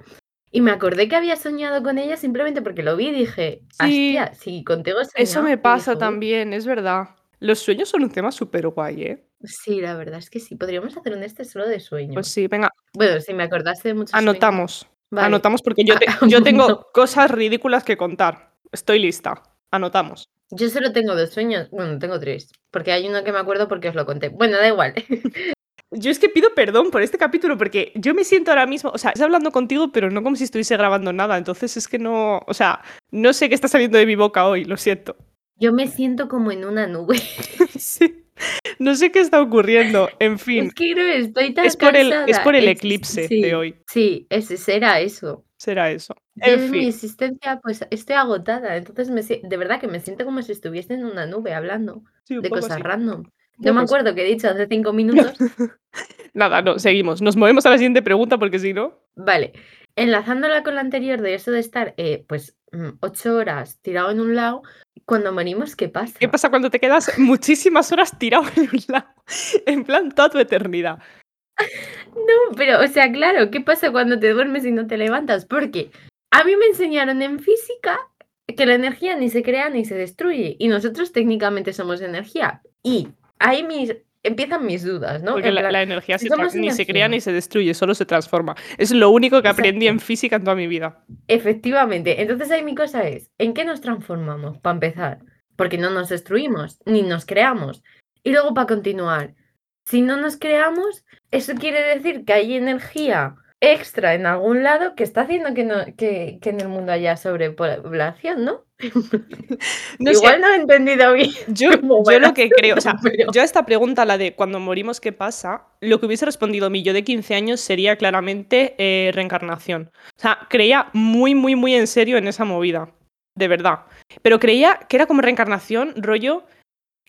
Speaker 1: y me acordé que había soñado con ella simplemente porque lo vi y dije,
Speaker 2: Sí,
Speaker 1: hostia, sí, contigo he
Speaker 2: Eso
Speaker 1: soñado",
Speaker 2: me pasa también, es verdad. Los sueños son un tema súper guay, ¿eh?
Speaker 1: Sí, la verdad es que sí. Podríamos hacer un este solo de
Speaker 2: Pues
Speaker 1: sueños.
Speaker 2: sí, venga,
Speaker 1: Bueno, si me acordase de muchos sueños.
Speaker 2: anotamos.
Speaker 1: Vale.
Speaker 2: Anotamos porque yo, [laughs]
Speaker 1: Ah,
Speaker 2: te- yo [laughs] tengo cosas ridículas que contar. Estoy lista. Anotamos.
Speaker 1: Yo solo tengo dos sueños. Bueno, tengo tres. Porque hay uno que me acuerdo porque os lo conté. Bueno, da igual. [laughs]
Speaker 2: Yo es que pido perdón por este capítulo porque yo me siento ahora mismo, o sea, estoy hablando contigo, pero no como si estuviese grabando nada. Entonces es que no, o sea, no sé qué está saliendo de mi boca hoy, lo siento.
Speaker 1: Yo me siento como en una nube. [laughs]
Speaker 2: Sí. No sé qué está ocurriendo. En fin,
Speaker 1: Es que creo que estoy tan
Speaker 2: es por el, es por el
Speaker 1: Es-
Speaker 2: eclipse
Speaker 1: sí,
Speaker 2: de hoy.
Speaker 1: Sí, ese será eso.
Speaker 2: Será eso. En
Speaker 1: en mi
Speaker 2: fin,
Speaker 1: existencia, pues estoy agotada. Entonces, me, de verdad que me siento como si estuviese en una nube hablando
Speaker 2: sí,
Speaker 1: de cosas
Speaker 2: así.
Speaker 1: random. No me
Speaker 2: sí.
Speaker 1: acuerdo qué he dicho hace cinco minutos. [laughs]
Speaker 2: Nada, no, seguimos. Nos movemos a la siguiente pregunta porque si no.
Speaker 1: Vale, enlazándola con la anterior de eso de estar, eh, pues, mm, ocho horas tirado en un lado, cuando morimos, ¿qué pasa?
Speaker 2: ¿Qué pasa cuando te quedas muchísimas horas tirado en un lado? [laughs] En plan, toda tu eternidad. [laughs]
Speaker 1: No, pero, o sea, claro, ¿qué pasa cuando te duermes y no te levantas? Porque a mí me enseñaron en física que la energía ni se crea ni se destruye, y nosotros técnicamente somos energía. Y ahí mis, empiezan mis dudas, ¿no?
Speaker 2: Porque
Speaker 1: En
Speaker 2: la,
Speaker 1: plan,
Speaker 2: la energía se ni se crea ni se destruye, solo se transforma. Es lo único que aprendí en física en toda mi vida.
Speaker 1: Efectivamente. Entonces ahí mi cosa es, ¿en qué nos transformamos? Para empezar, porque no nos destruimos, ni nos creamos. Y luego para continuar, si no nos creamos, eso quiere decir que hay energía extra en algún lado que está haciendo que, no, que, que en el mundo haya sobrepoblación, ¿no? [laughs]
Speaker 2: No [laughs] sé,
Speaker 1: Igual no he entendido bien. [laughs]
Speaker 2: yo, yo lo que creo, o sea,
Speaker 1: pero-
Speaker 2: yo a esta pregunta, la de cuando morimos, ¿qué pasa? Lo que hubiese respondido mi yo de 15 años sería claramente eh, reencarnación. O sea, creía muy, muy, muy en serio en esa movida. De verdad. Pero creía que era como reencarnación, rollo,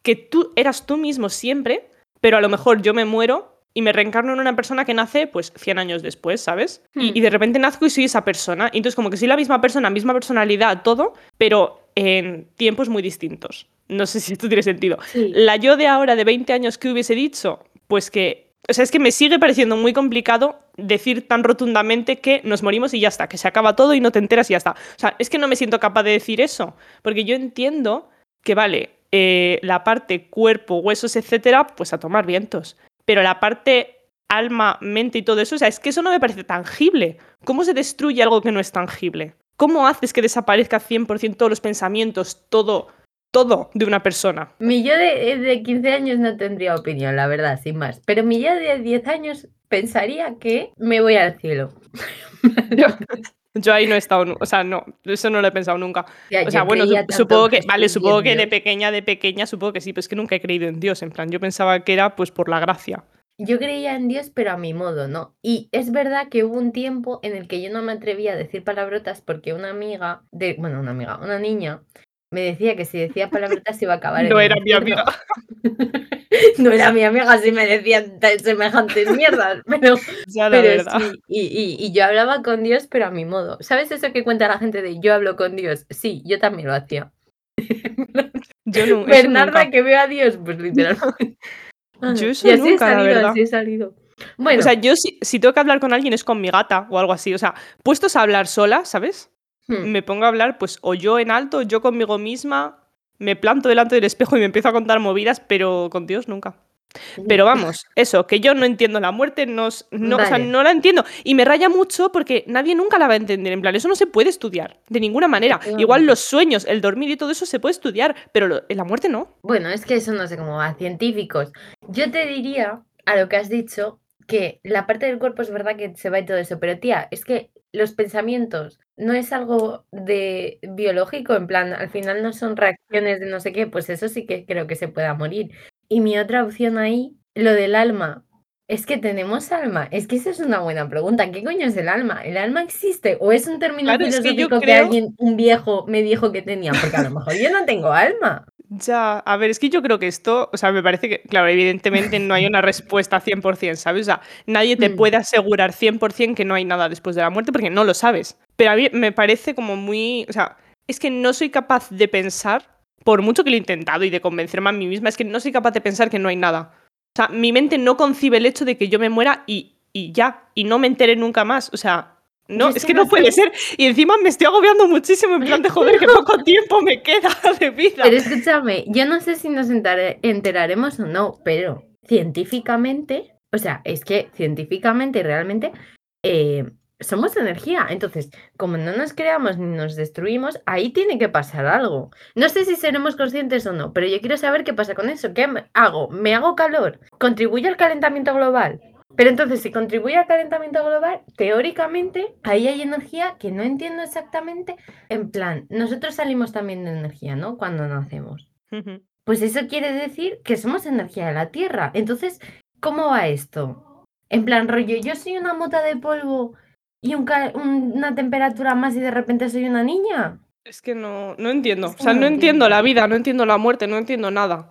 Speaker 2: que tú eras tú mismo siempre, pero a lo mejor yo me muero y me reencarno en una persona que nace pues 100 años después, ¿sabes? Y,
Speaker 1: Hmm.
Speaker 2: y de repente nazco y soy esa persona. Y entonces como que soy la misma persona, misma personalidad, todo, pero en tiempos muy distintos. No sé si esto tiene sentido.
Speaker 1: Sí.
Speaker 2: La yo de ahora, de 20 años, ¿qué hubiese dicho? Pues que. O sea, es que me sigue pareciendo muy complicado decir tan rotundamente que nos morimos y ya está, que se acaba todo y no te enteras y ya está. O sea, es que no me siento capaz de decir eso, porque yo entiendo que, vale, eh, la parte cuerpo, huesos, etcétera, pues a tomar vientos. Pero la parte alma, mente y todo eso, o sea, es que eso no me parece tangible. ¿Cómo se destruye algo que no es tangible? ¿Cómo haces que desaparezca 100% todos los pensamientos, todo, todo de una persona?
Speaker 1: Mi yo de, de 15 años no tendría opinión, la verdad, sin más. Pero mi yo de 10 años pensaría que me voy al cielo. [laughs] [laughs]
Speaker 2: Yo, ahí no he estado, o sea, no, eso no lo he pensado nunca.
Speaker 1: Ya,
Speaker 2: O sea, bueno, supongo que, vale, supongo que de pequeña, de pequeña, supongo que sí, pero es que nunca he creído en Dios, en plan, yo pensaba que era pues por la gracia.
Speaker 1: Yo creía en Dios, pero a mi modo, ¿no? Y es verdad que hubo un tiempo en el que yo no me atrevía a decir palabrotas porque una amiga, de, bueno, una amiga, una niña, me decía que si decía palabrotas se iba a acabar
Speaker 2: No era mi amiga. [laughs]
Speaker 1: no era mi amiga si me decían semejantes mierdas, [laughs] pero,
Speaker 2: Ya, la
Speaker 1: pero sí. Y, y- y yo hablaba con Dios, pero a mi modo. ¿Sabes eso que cuenta la gente de yo hablo con Dios? Sí, yo también lo hacía. [laughs]
Speaker 2: Yo eso
Speaker 1: Bernarda
Speaker 2: nunca.
Speaker 1: que veo a Dios, pues literalmente.
Speaker 2: Yo
Speaker 1: y
Speaker 2: eso
Speaker 1: así he
Speaker 2: nunca, la
Speaker 1: salido,
Speaker 2: verdad.
Speaker 1: así he salido. Bueno,
Speaker 2: O sea, yo si, si tengo que hablar con alguien es con mi gata o algo así. O sea, puestos a hablar sola, ¿sabes?
Speaker 1: Hmm,
Speaker 2: Me pongo a hablar, pues, o yo en alto, yo conmigo misma, me planto delante del espejo y me empiezo a contar movidas, pero con Dios nunca. Pero vamos, eso, que yo no entiendo la muerte, no, no, o sea,
Speaker 1: Vale.
Speaker 2: no la entiendo. Y me raya mucho porque nadie nunca la va a entender. En plan, eso no se puede estudiar, de ninguna manera. Igual los sueños, el dormir y todo eso se puede estudiar, pero lo- la muerte no.
Speaker 1: Bueno, es que eso no sé cómo va, científicos. Yo te diría, a lo que has dicho, que la parte del cuerpo es verdad que se va y todo eso, pero tía, es que los pensamientos no es algo de biológico, en plan, al final no son reacciones de no sé qué, pues eso sí que creo que se pueda morir. Y mi otra opción ahí, lo del alma. Es que tenemos alma. Es que esa es una buena pregunta. ¿Qué coño es el alma? ¿El alma existe? ¿O es un término
Speaker 2: Claro, es que yo
Speaker 1: filosófico que,
Speaker 2: creo-
Speaker 1: alguien, un viejo, me dijo que tenía? Porque a lo mejor yo no tengo alma.
Speaker 2: Ya, a ver, es que yo creo que esto, o sea, me parece que, claro, evidentemente no hay una respuesta 100%, ¿sabes? O sea, nadie te
Speaker 1: Mm.
Speaker 2: puede asegurar 100% que no hay nada después de la muerte porque no lo sabes. Pero a mí me parece como muy, o sea, es que no soy capaz de pensar, por mucho que lo he intentado y de convencerme a mí misma, es que no soy capaz de pensar que no hay nada. O sea, mi mente no concibe el hecho de que yo me muera y, y ya, y no me entere nunca más. O sea, no, es
Speaker 1: es
Speaker 2: que
Speaker 1: que
Speaker 2: no
Speaker 1: no
Speaker 2: puede ser. Y encima me estoy agobiando muchísimo en plan de joder, que poco [laughs] tiempo me queda de vida.
Speaker 1: Pero escúchame, yo no sé si nos enteraremos o no, pero científicamente, o sea, es que científicamente realmente eh, somos energía. Entonces, como no nos creamos ni nos destruimos, ahí tiene que pasar algo. No sé si seremos conscientes o no, pero yo quiero saber qué pasa con eso. ¿Qué hago? ¿Me hago calor? ¿Contribuye al calentamiento global? Pero entonces, si contribuye al calentamiento global, teóricamente ahí hay energía que no entiendo exactamente. En plan, nosotros salimos también de energía, ¿no? Cuando nacemos. Pues eso quiere decir que somos energía de la Tierra. Entonces, ¿cómo va esto? En plan, rollo, yo soy una mota de polvo y un ca- un- una temperatura más y de repente soy una niña.
Speaker 2: Es que no, no entiendo.
Speaker 1: Es que
Speaker 2: o sea,
Speaker 1: no
Speaker 2: no
Speaker 1: lo
Speaker 2: entiendo
Speaker 1: entiendo.
Speaker 2: la vida, no entiendo la muerte, no entiendo nada.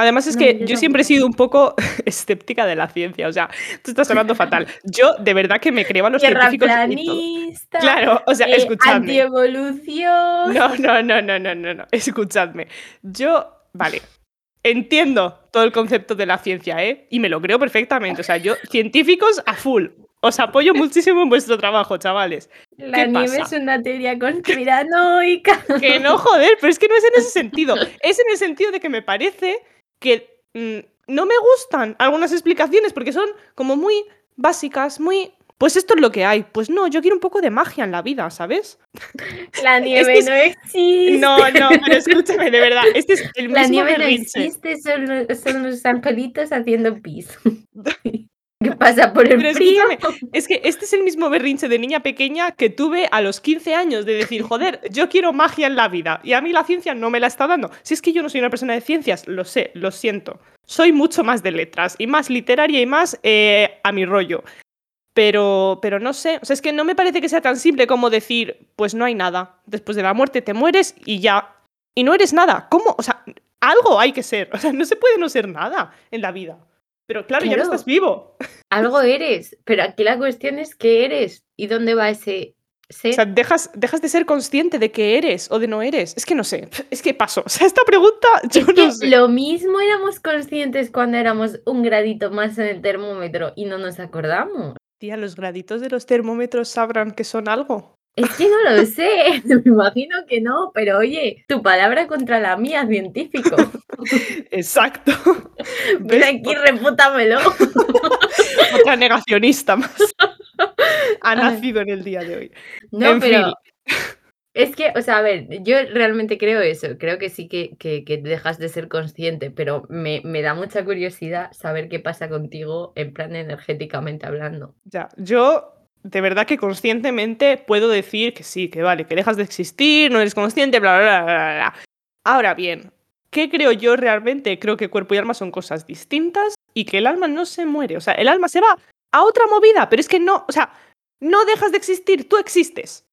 Speaker 2: Además es
Speaker 1: No,
Speaker 2: que
Speaker 1: yo
Speaker 2: yo siempre he sido un poco [laughs] escéptica de la ciencia. O sea, tú estás sonando [laughs] fatal. Yo de verdad que me creo a los científicos.
Speaker 1: Terraplanista,
Speaker 2: Claro, o sea,
Speaker 1: eh,
Speaker 2: escuchadme.
Speaker 1: antievolución.
Speaker 2: No, no, no, no, no, no, no. Escuchadme. Yo, vale. Entiendo todo el concepto de la ciencia, ¿eh? Y me lo creo perfectamente. O sea, yo, científicos a full. Os apoyo muchísimo en vuestro trabajo, chavales.
Speaker 1: La
Speaker 2: ¿Qué
Speaker 1: nieve
Speaker 2: pasa?
Speaker 1: es una teoría [laughs] conspiranoica.
Speaker 2: Que no, joder, pero es que no es en ese sentido. Es en el sentido de que me parece que mm, no me gustan algunas explicaciones porque son como muy básicas, muy... Pues esto es lo que hay. Pues no, yo quiero un poco de magia en la vida, ¿sabes? [laughs]
Speaker 1: La nieve
Speaker 2: es-
Speaker 1: no existe.
Speaker 2: No, no, pero escúchame, de verdad. Este es el
Speaker 1: La
Speaker 2: mismo
Speaker 1: nieve no
Speaker 2: berrinche.
Speaker 1: existe, son, son los angelitos haciendo pis. [laughs] ¿Qué [laughs] pasa por el
Speaker 2: Pero
Speaker 1: frío?
Speaker 2: es que este es el mismo berrinche de niña pequeña que tuve a los 15 años de decir, joder, yo quiero magia en la vida y a mí la ciencia no me la está dando. Si es que yo no soy una persona de ciencias, lo sé, lo siento. Soy mucho más de letras y más literaria y más eh, a mi rollo. Pero, pero no sé, o sea, es que no me parece que sea tan simple como decir, pues no hay nada. Después de la muerte te mueres y ya. Y no eres nada. ¿Cómo? O sea, algo hay que ser. O sea, no se puede no ser nada en la vida. Pero claro, ya no estás vivo.
Speaker 1: Algo eres, pero aquí la cuestión es qué eres y dónde va ese ser.
Speaker 2: O sea, dejas, dejas de ser consciente de que eres o de no eres. Es que no sé. Es que paso. [laughs] O sea, esta pregunta yo
Speaker 1: Es que
Speaker 2: no sé.
Speaker 1: lo mismo éramos conscientes cuando éramos un gradito más en el termómetro y no nos acordamos.
Speaker 2: Tía, los graditos de los termómetros sabrán que son algo.
Speaker 1: Es que no lo sé, [laughs] me imagino que no, pero oye, tu palabra contra la mía, científico. [laughs]
Speaker 2: Exacto. [laughs]
Speaker 1: Ven aquí, repútamelo.
Speaker 2: Otra negacionista más. Ha nacido en el día de hoy.
Speaker 1: No,
Speaker 2: En
Speaker 1: pero
Speaker 2: fin.
Speaker 1: es que, o sea, a ver, yo realmente creo eso, creo que sí que, que- que dejas de ser consciente, pero me, me da mucha curiosidad saber qué pasa contigo en plan energéticamente hablando.
Speaker 2: Ya, yo de verdad que conscientemente puedo decir que sí, que vale, que dejas de existir, no eres consciente, bla, bla, bla, bla, bla. Ahora bien, ¿qué creo yo realmente? Creo que cuerpo y alma son cosas distintas y que el alma no se muere. O sea, el alma se va a otra movida, pero es que no, o sea, no dejas de existir, tú existes.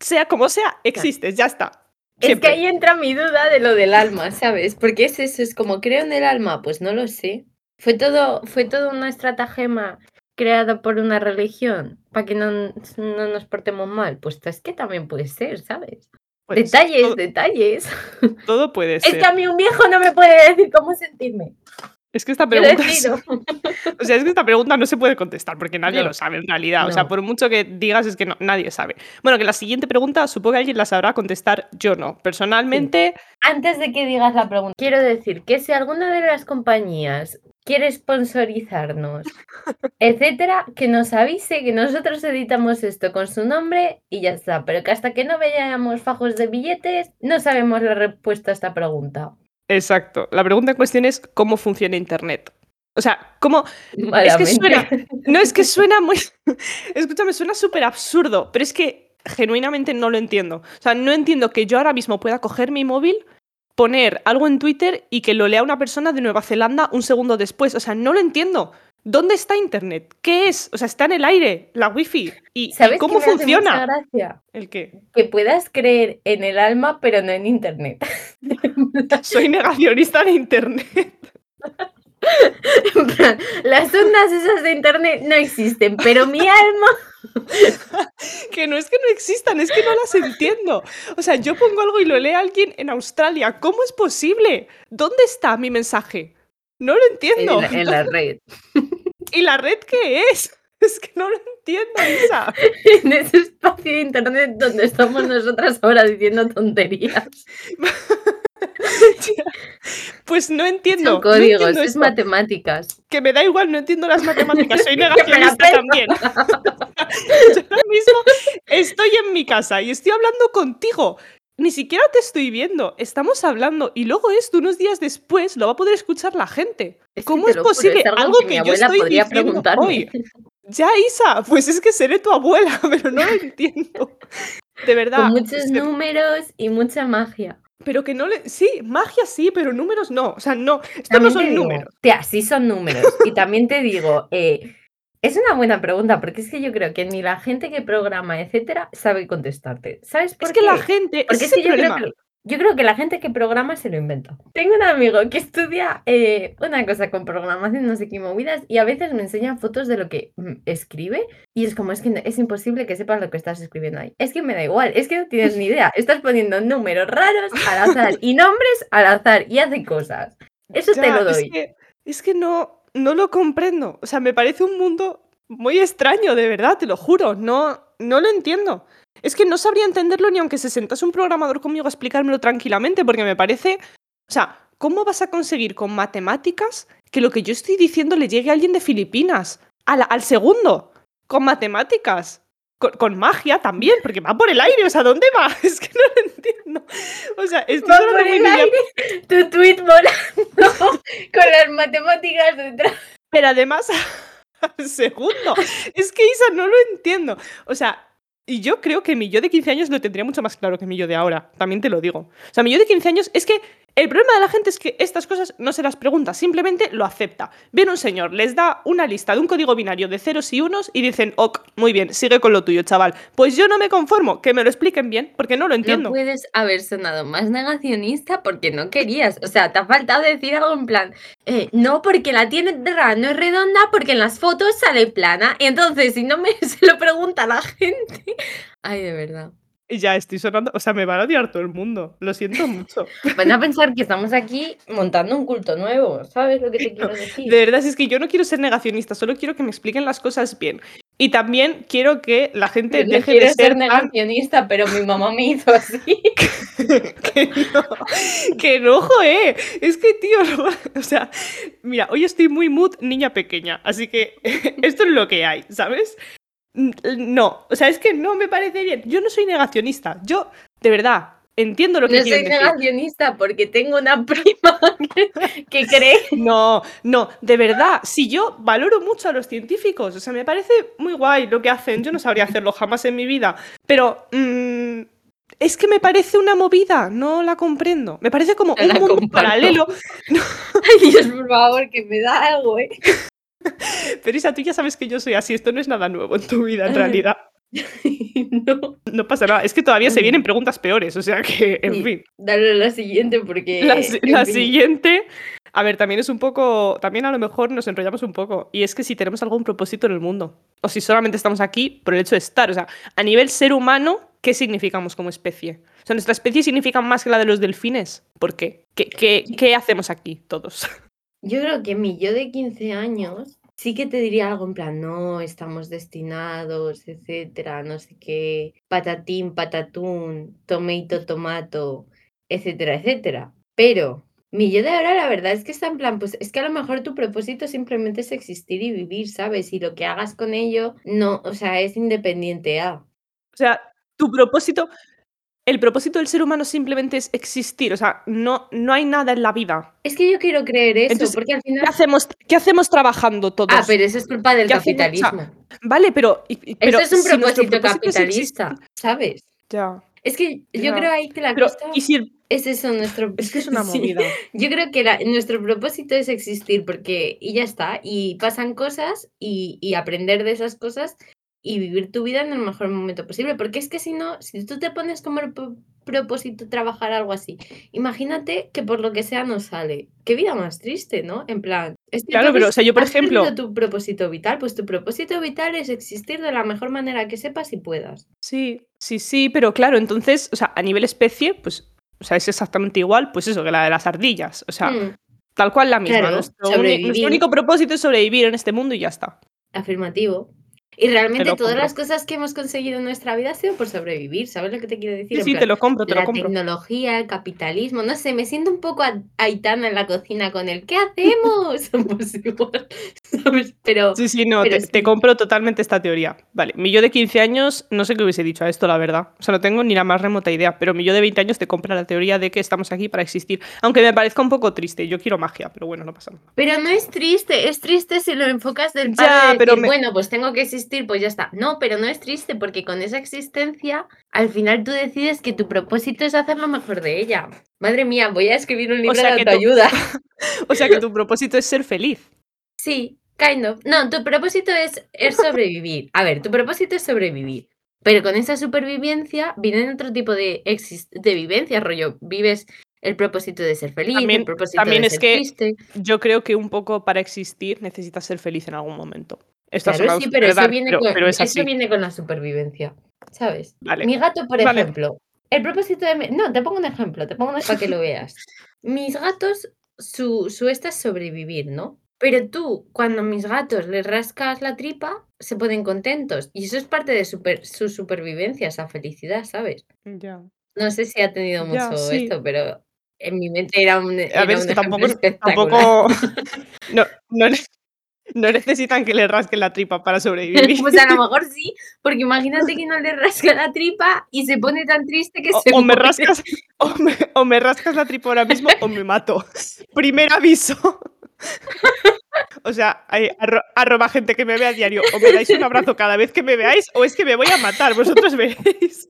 Speaker 2: Sea como sea, existes, ya está.
Speaker 1: Es que ahí entra mi duda de lo del alma, ¿sabes? Porque es eso, es como creo en el alma, pues no lo sé. Fue todo, fue todo una estratagema creada por una religión para que no, no nos portemos mal. Pues es que también puede ser, ¿sabes?
Speaker 2: Pues,
Speaker 1: detalles,
Speaker 2: todo,
Speaker 1: detalles.
Speaker 2: todo puede
Speaker 1: Es
Speaker 2: ser.
Speaker 1: que a mí un viejo no me puede decir cómo sentirme.
Speaker 2: Es que esta pregunta,
Speaker 1: decido. [laughs]
Speaker 2: o sea, es que esta pregunta no se puede contestar porque nadie
Speaker 1: No,
Speaker 2: lo sabe en realidad. O sea, por mucho que digas es que no- nadie sabe. Bueno, que la siguiente pregunta supongo que alguien la sabrá contestar, yo no. Personalmente,
Speaker 1: Antes de que digas la pregunta, quiero decir que si alguna de las compañías quiere sponsorizarnos, etcétera, que nos avise que nosotros editamos esto con su nombre y ya está. Pero que hasta que no veamos fajos de billetes, no sabemos la respuesta a esta pregunta.
Speaker 2: exacto. La pregunta en cuestión es cómo funciona Internet. O sea, ¿cómo?
Speaker 1: Malamente.
Speaker 2: suena- No es que suena muy... [laughs] Escúchame, suena súper absurdo, pero es que genuinamente no lo entiendo. O sea, no entiendo que yo ahora mismo pueda coger mi móvil, poner algo en Twitter y que lo lea una persona de Nueva Zelanda un segundo después. O sea, no lo entiendo. ¿Dónde está Internet? ¿Qué es? O sea, está en el aire, la wifi. ¿Y,
Speaker 1: ¿Sabes
Speaker 2: cómo
Speaker 1: qué me hace mucha
Speaker 2: funciona?
Speaker 1: gracia?
Speaker 2: ¿El qué?
Speaker 1: Que puedas creer en el alma, pero no en internet. [laughs] [laughs]
Speaker 2: Soy negacionista de internet. [laughs] [laughs]
Speaker 1: En las ondas esas de internet no existen, pero mi [laughs] alma.
Speaker 2: Que no es que no existan, es que no las entiendo. O sea, yo pongo algo y lo lee alguien en Australia. ¿Cómo es posible? ¿Dónde está mi mensaje? No lo
Speaker 1: En
Speaker 2: entiendo.
Speaker 1: la, en la [laughs] red.
Speaker 2: ¿Y la red qué es? Es que no lo entiendo, Isa.
Speaker 1: En ese espacio de internet donde estamos nosotras ahora diciendo tonterías. [laughs]
Speaker 2: Pues no entiendo.
Speaker 1: Son códigos,
Speaker 2: no entiendo
Speaker 1: es matemáticas.
Speaker 2: Que me da igual, no entiendo las matemáticas. Soy [laughs] negacionista también. [laughs] Yo ahora mismo estoy en mi casa y estoy hablando contigo. Ni siquiera te estoy viendo. Estamos hablando y luego esto unos días después lo va a poder escuchar la gente.
Speaker 1: Es
Speaker 2: ¿Cómo es posible?
Speaker 1: es algo que
Speaker 2: yo estoy
Speaker 1: podría
Speaker 2: diciendo hoy. Ya, Isa, pues es que seré tu abuela, pero no lo entiendo. De verdad.
Speaker 1: Con muchos números y mucha magia.
Speaker 2: Pero que no le. Sí, magia sí, pero números no. O sea, no. Estos no
Speaker 1: También
Speaker 2: son
Speaker 1: digo,
Speaker 2: números.
Speaker 1: tía, sí son números. Y también te digo, eh, es una buena pregunta, porque es que yo creo que ni la gente que programa, etcétera, sabe contestarte. ¿Sabes por
Speaker 2: Es que
Speaker 1: qué?
Speaker 2: la gente.
Speaker 1: Porque
Speaker 2: ese
Speaker 1: es
Speaker 2: es
Speaker 1: que yo creo que, yo creo que la gente que programa se lo inventa. Tengo un amigo que estudia eh, una cosa con programación, no sé qué movidas, y a veces me enseña fotos de lo que mm, escribe, y es como, es que es imposible que sepas lo que estás escribiendo ahí. Es que me da igual, es que no tienes ni idea. Estás poniendo números raros al azar y nombres al azar y hace cosas. Eso te
Speaker 2: Ya,
Speaker 1: lo
Speaker 2: es
Speaker 1: doy.
Speaker 2: que, es que no, no lo comprendo. O sea, me parece un mundo muy extraño, de verdad, te lo juro. No, no lo entiendo. Es que no sabría entenderlo ni aunque se sentase un programador conmigo a explicármelo tranquilamente, porque me parece. O sea, ¿cómo vas a conseguir con matemáticas que lo que yo estoy diciendo le llegue a alguien de Filipinas? Al segundo. Con matemáticas. Con, con magia también, porque va por el aire. O sea, ¿dónde va? [laughs] Es que no lo entiendo. O sea, estoy
Speaker 1: Va por el aire, [laughs] tu tweet volando [laughs] con las matemáticas detrás.
Speaker 2: Pero además, al segundo. Es que Isa, no lo entiendo. O sea, y yo creo que mi yo de 15 años lo tendría mucho más claro que mi yo de ahora. También te lo digo. O sea, mi yo de 15 años es que el problema de la gente es que estas cosas no se las pregunta, simplemente lo acepta. Viene un señor, les da una lista de un código binario de ceros y unos y dicen, ok, muy bien, sigue con lo tuyo, chaval. Pues yo no me conformo, que me lo expliquen bien, porque no lo entiendo.
Speaker 1: No puedes haber sonado más negacionista porque no querías. O sea, te ha faltado decir algo en plan, eh, no, porque la tierra no es redonda, porque en las fotos sale plana. Y entonces, si no me [laughs] se lo pregunta la gente. [laughs] Ay, de verdad.
Speaker 2: Y ya estoy sonando, o sea, me va a odiar todo el mundo. Lo siento mucho. [laughs]
Speaker 1: Van a pensar que estamos aquí montando un culto nuevo. ¿Sabes lo que te quiero decir?
Speaker 2: De verdad, es que yo no quiero ser negacionista, solo quiero que me expliquen las cosas bien. Y también quiero que la gente
Speaker 1: no
Speaker 2: deje
Speaker 1: quiero
Speaker 2: de ser
Speaker 1: ser
Speaker 2: tan-
Speaker 1: negacionista, pero mi mamá me hizo así. [laughs]
Speaker 2: que no, que no, joe. Es que, tío, no- o sea, mira, hoy estoy muy mood niña pequeña, así que [laughs] esto es lo que hay, ¿sabes? N- No, o sea, es que no me parece bien. Yo no soy negacionista, yo, de verdad, entiendo lo que
Speaker 1: No soy
Speaker 2: quieren decir.
Speaker 1: negacionista porque tengo una prima que, que cree. [laughs]
Speaker 2: No, no, de verdad, si yo valoro mucho a los científicos, o sea, me parece muy guay lo que hacen, yo no sabría hacerlo jamás en mi vida, pero mm, es que me parece una movida, no la comprendo. Me parece como
Speaker 1: No
Speaker 2: un mundo
Speaker 1: comparto.
Speaker 2: paralelo, [laughs]
Speaker 1: Ay, Dios, por favor, que me da algo, ¿eh? [laughs]
Speaker 2: pero Isa, tú ya sabes que yo soy así, esto no es nada nuevo en tu vida, en realidad. [laughs]
Speaker 1: no.
Speaker 2: No pasa nada, es que todavía se vienen preguntas peores, o sea que, en
Speaker 1: Sí,
Speaker 2: fin.
Speaker 1: Dale a la siguiente porque.
Speaker 2: La, siguiente, a ver, también es un poco, también a lo mejor nos enrollamos un poco, y es que si tenemos algún propósito en el mundo, o si solamente estamos aquí por el hecho de estar, o sea, a nivel ser humano, ¿qué significamos como especie? O sea, nuestra especie significa más que la de los delfines, ¿por qué? ¿Qué, qué, qué hacemos aquí todos? [laughs]
Speaker 1: Yo creo que mi yo de 15 años sí que te diría algo en plan, no, estamos destinados, etcétera, no sé qué, patatín, patatún, tomato, tomato, etcétera, etcétera. Pero mi yo de ahora, la verdad es que está en plan, pues es que a lo mejor tu propósito simplemente es existir y vivir, ¿sabes? Y lo que hagas con ello, no, o sea, es independiente a.
Speaker 2: O sea, tu propósito, el propósito del ser humano simplemente es existir, o sea, no, no hay nada en la vida.
Speaker 1: Es que yo quiero creer eso,
Speaker 2: Entonces,
Speaker 1: porque al
Speaker 2: ¿Qué
Speaker 1: final...
Speaker 2: hacemos, qué hacemos trabajando todos?
Speaker 1: Ah, pero eso es culpa del
Speaker 2: ¿Qué hacemos? O sea,
Speaker 1: capitalismo.
Speaker 2: Vale, pero... y- pero
Speaker 1: Eso es un
Speaker 2: si
Speaker 1: propósito
Speaker 2: propósito es existir-
Speaker 1: capitalista, ¿sabes?
Speaker 2: Ya.
Speaker 1: Es que yo
Speaker 2: Ya.
Speaker 1: creo ahí que la
Speaker 2: Pero,
Speaker 1: cosa
Speaker 2: ¿y si
Speaker 1: es eso, nuestro...
Speaker 2: Es que es una [laughs]
Speaker 1: Sí.
Speaker 2: movida.
Speaker 1: Yo creo que la- nuestro propósito es existir porque y ya está, y pasan cosas y, y aprender de esas cosas y vivir tu vida en el mejor momento posible, porque es que si no, si tú te pones como pro- propósito trabajar algo así. Imagínate que por lo que sea no sale. Qué vida más triste, ¿no? En plan, es que
Speaker 2: Claro, pero, o sea, yo, por ejemplo
Speaker 1: tu propósito vital. Pues tu propósito vital es existir de la mejor manera que sepas y puedas.
Speaker 2: Sí, sí, sí, pero claro, entonces, o sea, a nivel especie, pues, o sea, es exactamente igual, pues eso, que la de las ardillas. O sea,
Speaker 1: Mm,
Speaker 2: tal cual la misma.
Speaker 1: claro,
Speaker 2: Nuestro, único propósito es sobrevivir en este mundo y ya está.
Speaker 1: Afirmativo. Y
Speaker 2: Te
Speaker 1: realmente todas
Speaker 2: compro.
Speaker 1: las cosas que hemos conseguido en nuestra vida ha sido por sobrevivir. ¿Sabes lo que te quiero decir?
Speaker 2: Sí,
Speaker 1: En
Speaker 2: sí, te lo compro, te lo
Speaker 1: la
Speaker 2: compro.
Speaker 1: tecnología, el capitalismo, no sé, me siento un poco Aitana en la cocina con el ¿qué hacemos? [laughs] Pues igual, ¿sabes? Pero,
Speaker 2: Sí, sí, no, te, compro totalmente esta teoría. Vale, mi yo de 15 años, no sé qué hubiese dicho a esto, la verdad. O sea, no tengo ni la más remota idea, pero mi yo de 20 años te compra la teoría de que estamos aquí para existir. Aunque me parezca un poco triste, yo quiero magia, pero bueno, no pasa nada.
Speaker 1: Pero no es triste, es triste si lo enfocas del palo
Speaker 2: Ya,
Speaker 1: de
Speaker 2: pero
Speaker 1: decir,
Speaker 2: me-
Speaker 1: bueno, pues tengo que existir, pues ya está. No, pero no es triste porque con esa existencia, al final tú decides que tu propósito es hacer lo mejor de ella. Madre mía, voy a escribir un libro
Speaker 2: sea
Speaker 1: de
Speaker 2: que
Speaker 1: autoayuda. [laughs]
Speaker 2: O sea, que tu propósito es ser feliz.
Speaker 1: Sí, kind of. No, tu propósito es, es sobrevivir. A ver, tu propósito es sobrevivir. Pero con esa supervivencia vienen otro tipo de, de vivencias, rollo. Vives el propósito de ser feliz,
Speaker 2: También-
Speaker 1: el propósito
Speaker 2: también
Speaker 1: de
Speaker 2: es
Speaker 1: ser
Speaker 2: que
Speaker 1: triste.
Speaker 2: Yo creo que un poco para existir necesitas ser feliz en algún momento. Esto ha
Speaker 1: Claro, sí, pero eso viene,
Speaker 2: pero,
Speaker 1: con,
Speaker 2: pero es
Speaker 1: eso viene con la supervivencia, ¿sabes?
Speaker 2: Vale.
Speaker 1: Mi gato, por
Speaker 2: Vale.
Speaker 1: ejemplo, el propósito de... mi- No, te pongo un ejemplo, te pongo un para que lo veas. Mis gatos, su, su esta es sobrevivir, ¿no? Pero tú, cuando a mis gatos les rascas la tripa, se ponen contentos. Y eso es parte de super- su supervivencia, esa felicidad, ¿sabes?
Speaker 2: Ya.
Speaker 1: No sé si ha tenido
Speaker 2: Ya,
Speaker 1: mucho
Speaker 2: sí.
Speaker 1: esto, pero en mi mente era un,
Speaker 2: A ver,
Speaker 1: un
Speaker 2: tampoco, tampoco [laughs] no, no, [laughs] no necesitan que le rasquen la tripa para sobrevivir. [laughs]
Speaker 1: Pues a lo [laughs] mejor sí, porque imagínate que no le rasca la tripa y se pone tan triste que
Speaker 2: O,
Speaker 1: se
Speaker 2: o me rascas, o, me, o me rascas la tripa ahora mismo o me mato. [laughs] Primer aviso. O sea, hay arro- arroba gente que me ve a diario. O me dais un abrazo cada vez que me veáis, o es que me voy a matar. Vosotros veréis.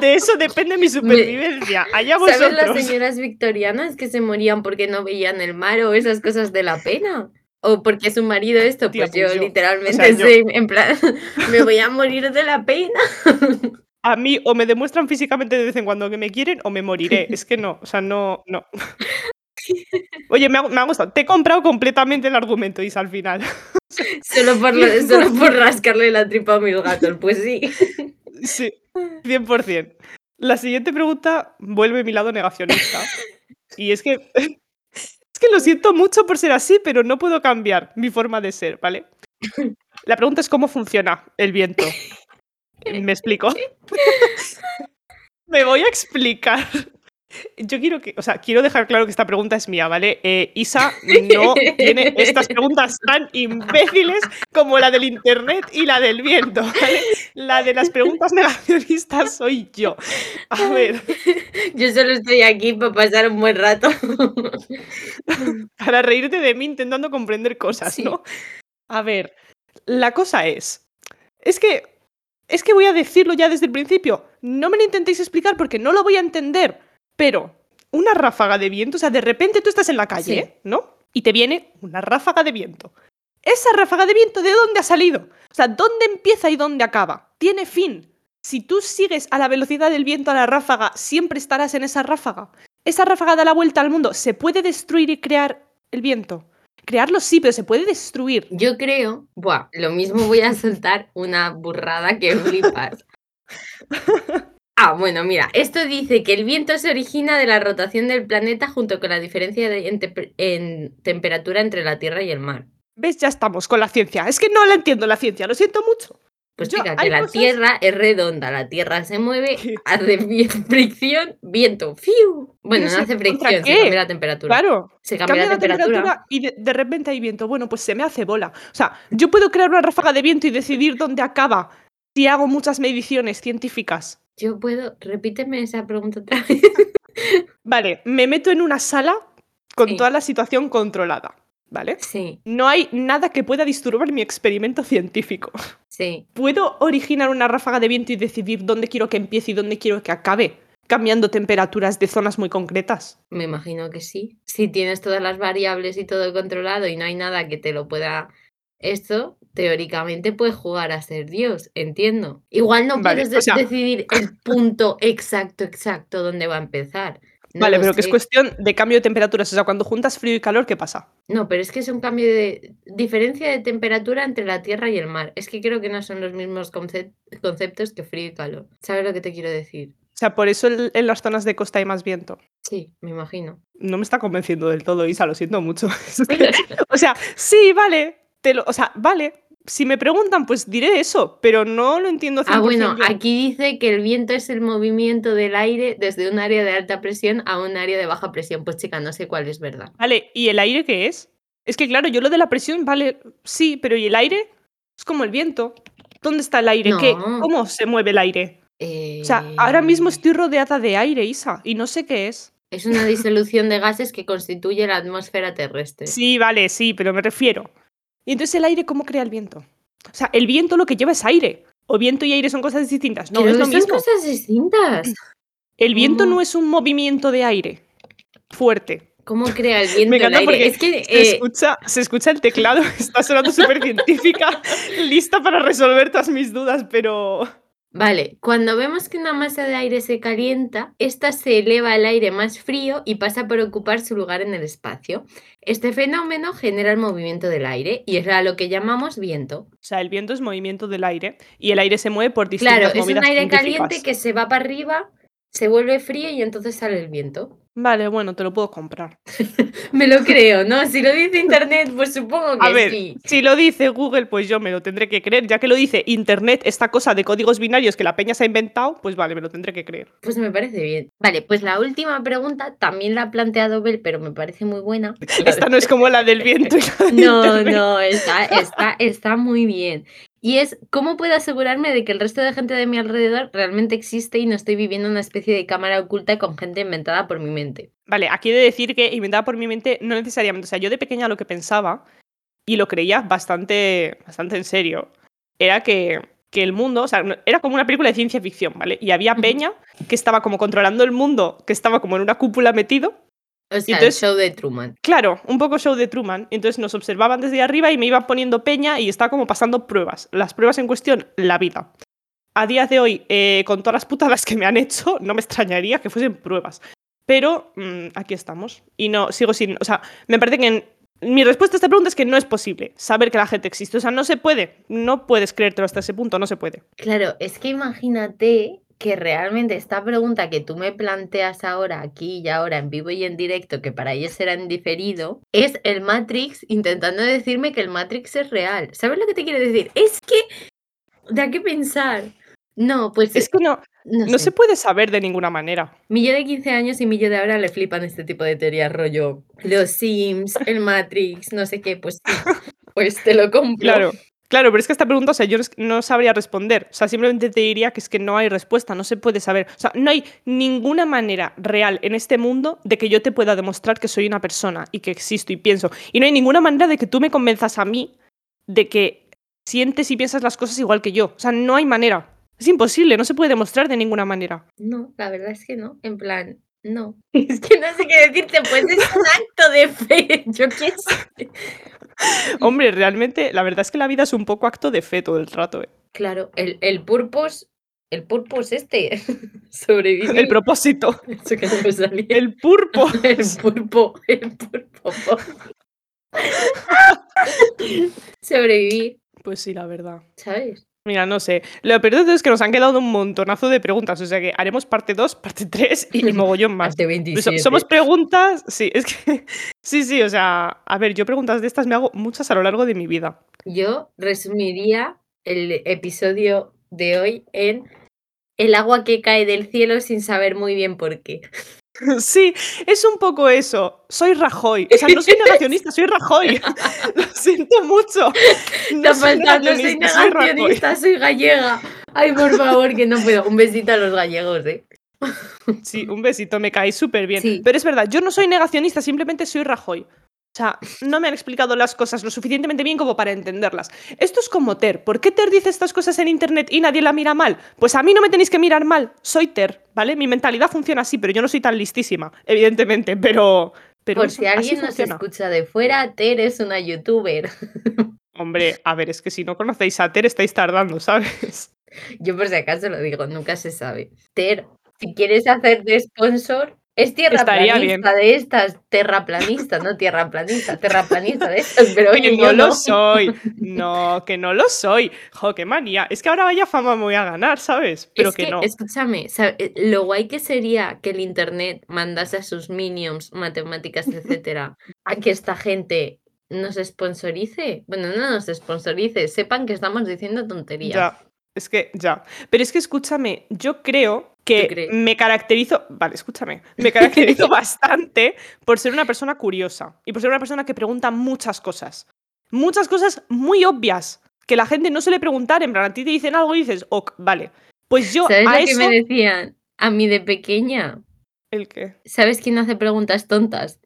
Speaker 2: De eso depende mi supervivencia. Allá
Speaker 1: ¿Sabes las
Speaker 2: vosotros.
Speaker 1: señoras victorianas que se morían porque no veían el mar o esas cosas de la pena? O porque su marido esto,
Speaker 2: Tía,
Speaker 1: pues,
Speaker 2: pues
Speaker 1: yo,
Speaker 2: yo.
Speaker 1: literalmente
Speaker 2: O sea, yo-
Speaker 1: soy en plan, [laughs] me voy a morir de la pena. [laughs]
Speaker 2: A mí o me demuestran físicamente de vez en cuando que me quieren o me moriré. Es que no, o sea, no, no. Oye, me ha, me ha gustado. Te he comprado completamente el argumento, Isa, al final. [laughs]
Speaker 1: Solo por, lo- solo por rascarle la tripa a mis gatos, pues sí.
Speaker 2: Sí, 100%. La siguiente pregunta vuelve mi lado negacionista. Y es que. Que lo siento mucho por ser así, pero no puedo cambiar mi forma de ser, ¿vale? [laughs] La pregunta es cómo funciona el viento. [laughs] ¿Me explico? [laughs] Me voy a explicar. Yo quiero que, o sea, quiero dejar claro que esta pregunta es mía, ¿vale? Eh, Isa no tiene estas preguntas tan imbéciles como la del internet y la del viento, ¿vale? La de las preguntas negacionistas soy yo. A ver,
Speaker 1: Yo solo estoy aquí para pasar un buen rato.
Speaker 2: para reírte de mí intentando comprender cosas,
Speaker 1: Sí.
Speaker 2: ¿no? A ver, la cosa es, es que, es que voy a decirlo ya desde el principio. No me lo intentéis explicar porque no lo voy a entender. Pero una ráfaga de viento, o sea, de repente tú estás en la calle,
Speaker 1: Sí.
Speaker 2: ¿eh? ¿no? Y te viene una ráfaga de viento. Esa ráfaga de viento, ¿de dónde ha salido? O sea, ¿dónde empieza y dónde acaba? Tiene fin. Si tú sigues a la velocidad del viento a la ráfaga, siempre estarás en esa ráfaga. Esa ráfaga da la vuelta al mundo. ¿Se puede destruir y crear el viento? Crearlo sí, pero se puede destruir.
Speaker 1: Yo creo, buah, lo mismo voy a soltar una burrada que flipas. [laughs] Ah, bueno, mira, esto dice que el viento se origina de la rotación del planeta junto con la diferencia de- en, tempe- en temperatura entre la Tierra y el mar.
Speaker 2: ¿Ves? Ya estamos con la ciencia. Es que no la entiendo la ciencia, lo siento mucho.
Speaker 1: Pues
Speaker 2: Yo-
Speaker 1: chica, que la
Speaker 2: cosas-
Speaker 1: Tierra es redonda, la Tierra se mueve, [laughs] hace fricción, viento, ¡fiu! Bueno, no hace
Speaker 2: ¿contra
Speaker 1: fricción, se cambia la temperatura.
Speaker 2: Claro.
Speaker 1: Se cambia, la temperatura.
Speaker 2: temperatura y de, de repente hay viento. Bueno, pues se me hace bola. O sea, yo puedo crear una ráfaga de viento y decidir dónde acaba si hago muchas mediciones científicas.
Speaker 1: Yo puedo, repíteme esa pregunta otra vez. [laughs]
Speaker 2: Vale, me meto en una sala con
Speaker 1: Sí.
Speaker 2: toda la situación controlada, ¿vale?
Speaker 1: Sí,
Speaker 2: No hay nada que pueda disturbar mi experimento científico.
Speaker 1: sí.
Speaker 2: ¿Puedo originar una ráfaga de viento y decidir dónde quiero que empiece y dónde quiero que acabe? Cambiando temperaturas de zonas muy concretas.
Speaker 1: Me imagino que sí. Si tienes todas las variables y todo controlado y no hay nada que te lo pueda Esto teóricamente puede jugar a ser Dios, entiendo. Igual no
Speaker 2: Vale,
Speaker 1: puedes
Speaker 2: o
Speaker 1: de-
Speaker 2: sea-
Speaker 1: decidir [laughs] el punto exacto, exacto donde va a empezar. No
Speaker 2: vale, pero que es cuestión de cambio de temperaturas. O sea, cuando juntas frío y calor, ¿qué pasa?
Speaker 1: No, pero es que es un cambio de diferencia de temperatura entre la tierra y el mar. Es que creo que no son los mismos concep- conceptos que frío y calor. ¿Sabes lo que te quiero decir?
Speaker 2: O sea, por eso el- en las zonas de costa hay más viento.
Speaker 1: Sí, me imagino.
Speaker 2: No me está convenciendo del todo, Isa, lo siento mucho. [laughs] O sea, sí, vale. Te lo, o sea, vale. Si me preguntan, pues diré eso, pero no lo entiendo 100%
Speaker 1: Ah, bueno, aquí dice que el viento es el movimiento del aire desde un área de alta presión a un área de baja presión. Pues chica, no sé cuál es verdad.
Speaker 2: Vale, ¿y el aire qué es? Es que claro, yo lo de la presión, vale, sí, pero ¿y el aire? Es como el viento. ¿Dónde está el aire? ¿Qué? ¿Cómo se mueve el aire? O sea, ahora mismo
Speaker 1: Eh,
Speaker 2: estoy rodeada de aire, Isa, y no sé qué es.
Speaker 1: Es una disolución de gases que constituye la atmósfera terrestre.
Speaker 2: Sí, vale, sí, pero me refiero. ¿Y entonces el aire cómo crea el viento? O sea, el viento lo que lleva es aire. O viento y aire son cosas distintas. No,
Speaker 1: Pero
Speaker 2: es lo
Speaker 1: son
Speaker 2: mismo.
Speaker 1: cosas distintas.
Speaker 2: El viento
Speaker 1: ¿Cómo?
Speaker 2: no es un movimiento de aire fuerte.
Speaker 1: ¿Cómo crea el viento
Speaker 2: Me
Speaker 1: el
Speaker 2: encanta
Speaker 1: aire?
Speaker 2: porque
Speaker 1: Es que
Speaker 2: Se,
Speaker 1: eh,
Speaker 2: escucha, se escucha el teclado, [laughs] está sonando súper científica, [laughs] lista para resolver todas mis dudas, pero...
Speaker 1: Vale, cuando vemos que una masa de aire se calienta, ésta se eleva al aire más frío y pasa por ocupar su lugar en el espacio. Este fenómeno genera el movimiento del aire y es a lo que llamamos viento.
Speaker 2: O sea, el viento es movimiento del aire y el aire se mueve por distintas
Speaker 1: Claro, es un aire caliente que se va para arriba, se vuelve frío y entonces sale el viento.
Speaker 2: Vale, bueno, te lo puedo comprar. [laughs]
Speaker 1: Me lo creo, ¿no? Si lo dice internet, pues supongo [laughs] que
Speaker 2: A ver,
Speaker 1: sí.
Speaker 2: si lo dice Google, pues yo me lo tendré que creer. Ya que lo dice Internet, esta cosa de códigos binarios que la peña se ha inventado, pues vale, me lo tendré que creer.
Speaker 1: Pues me parece bien. Vale, pues la última pregunta también la ha planteado Bel, pero me parece muy buena. [laughs]
Speaker 2: Esta no es como la del viento y la de
Speaker 1: No,
Speaker 2: Internet.
Speaker 1: no, está, está, está muy bien. Y es, ¿cómo puedo asegurarme de que el resto de gente de mi alrededor realmente existe y no estoy viviendo una especie de cámara oculta con gente inventada por mi mente?
Speaker 2: Vale, aquí he de decir que inventada por mi mente no necesariamente. O sea, yo de pequeña lo que pensaba, y lo creía bastante, bastante en serio, era que, que el mundo, o sea, era como una película de ciencia ficción, ¿vale? Y había peña que estaba como controlando el mundo, que estaba como en una cúpula metido.
Speaker 1: O sea,
Speaker 2: entonces-
Speaker 1: show de Truman.
Speaker 2: Claro, un poco show de Truman. Entonces nos observaban desde arriba y me iban poniendo peña y estaba como pasando pruebas. Las pruebas en cuestión, la vida. A día de hoy, eh, con todas las putadas que me han hecho, no me extrañaría que fuesen pruebas. Pero mm, aquí estamos. Y no, sigo sin. O sea, me parece que. en- mi respuesta a esta pregunta es que no es posible saber que la gente existe. O sea, no se puede. No puedes creértelo hasta ese punto, no se puede.
Speaker 1: Claro, es que imagínate que realmente esta pregunta que tú me planteas ahora, aquí y ahora, en vivo y en directo, que para ellos será en diferido, es el Matrix intentando decirme que el Matrix es real. ¿Sabes lo que te quiero decir? Es que, ¿da qué pensar? No, pues
Speaker 2: Es que no,
Speaker 1: no,
Speaker 2: no
Speaker 1: sé.
Speaker 2: se puede saber de ninguna manera.
Speaker 1: Mi yo de 15 años y mi yo de ahora le flipan este tipo de teorías, rollo los Sims, el Matrix, no sé qué, pues pues te lo compro.
Speaker 2: Claro, claro, pero es que esta pregunta, o sea, yo no sabría responder. O sea, simplemente te diría que es que no hay respuesta, no se puede saber. O sea, no hay ninguna manera real en este mundo de que yo te pueda demostrar que soy una persona y que existo y pienso. Y no hay ninguna manera de que tú me convenzas a mí de que sientes y piensas las cosas igual que yo. O sea, no hay manera. Es imposible, no se puede demostrar de ninguna manera.
Speaker 1: No, la verdad es que no, en plan, no. [laughs] Es que no sé qué decirte, pues es un acto de fe, [laughs] yo qué sé.
Speaker 2: Hombre, realmente, la verdad es que la vida es un poco acto de fe todo el rato. ¿eh?
Speaker 1: Claro, el, el purpose, el purpose este, [laughs] sobrevivir.
Speaker 2: El propósito,
Speaker 1: Eso que no me salía.
Speaker 2: el purpo.
Speaker 1: El pulpo, el pulpo. Sobrevivir,
Speaker 2: Pues sí, la verdad.
Speaker 1: ¿sabes?
Speaker 2: Mira, no sé. Lo peor de todo es que nos han quedado un montonazo de preguntas. O sea que haremos parte 2, parte 3 y, y mogollón más.
Speaker 1: Parte
Speaker 2: Pero so-
Speaker 1: 27.
Speaker 2: somos preguntas. Sí, es que. [laughs] Sí, sí, o sea. A ver, yo preguntas de estas me hago muchas a lo largo de mi vida.
Speaker 1: Yo resumiría el episodio de hoy en el agua que cae del cielo sin saber muy bien por qué. [laughs] [laughs]
Speaker 2: Sí, es un poco eso. Soy Rajoy. O sea, no soy negacionista, soy Rajoy. [laughs] Lo siento mucho. No soy negacionista, soy
Speaker 1: gallega. Ay, por favor, que no puedo. Un besito a los gallegos, ¿eh?
Speaker 2: Sí, un besito, me caí súper bien.
Speaker 1: Sí.
Speaker 2: Pero es verdad, yo no soy negacionista, simplemente soy Rajoy. O sea, no me han explicado las cosas lo suficientemente bien como para entenderlas. Esto es como Ter. ¿Por qué Ter dice estas cosas en internet y nadie la mira mal? Pues a mí no me tenéis que mirar mal. Soy Ter, ¿vale? Mi mentalidad funciona así, pero yo no soy tan listísima, evidentemente. Pero. pero
Speaker 1: Por si alguien nos escucha de fuera, Ter es una youtuber. [laughs]
Speaker 2: Hombre, a ver, es que si no conocéis a Ter estáis tardando, ¿sabes?
Speaker 1: Yo por si acaso lo digo, nunca se sabe. Ter, si quieres hacer de sponsor, es
Speaker 2: Estaría bien.
Speaker 1: tierraplanista de estas, terraplanista, no tierraplanista, terraplanista de estas, pero
Speaker 2: Que no
Speaker 1: yo
Speaker 2: lo
Speaker 1: no.
Speaker 2: soy. No, que no lo soy. Jo, qué manía. Es que ahora vaya fama me voy a ganar, ¿sabes? Pero
Speaker 1: es
Speaker 2: que,
Speaker 1: que,
Speaker 2: no.
Speaker 1: escúchame, eh, lo guay que sería que el internet mandase a sus minions, matemáticas, etcétera, a que esta gente nos sponsorice. Bueno, no nos sponsorice, sepan que estamos diciendo tonterías.
Speaker 2: Ya, es que ya. Pero es que escúchame, yo creo que me caracterizo, vale, escúchame, me caracterizo [laughs] bastante por ser una persona curiosa y por ser una persona que pregunta muchas cosas. Muchas cosas muy obvias que la gente no suele preguntar, en plan, a ti te dicen algo y dices, ok, vale. Pues yo
Speaker 1: ¿Sabes
Speaker 2: a
Speaker 1: lo que me decían a mí de pequeña?
Speaker 2: ¿El qué?
Speaker 1: ¿Sabes quién hace preguntas tontas?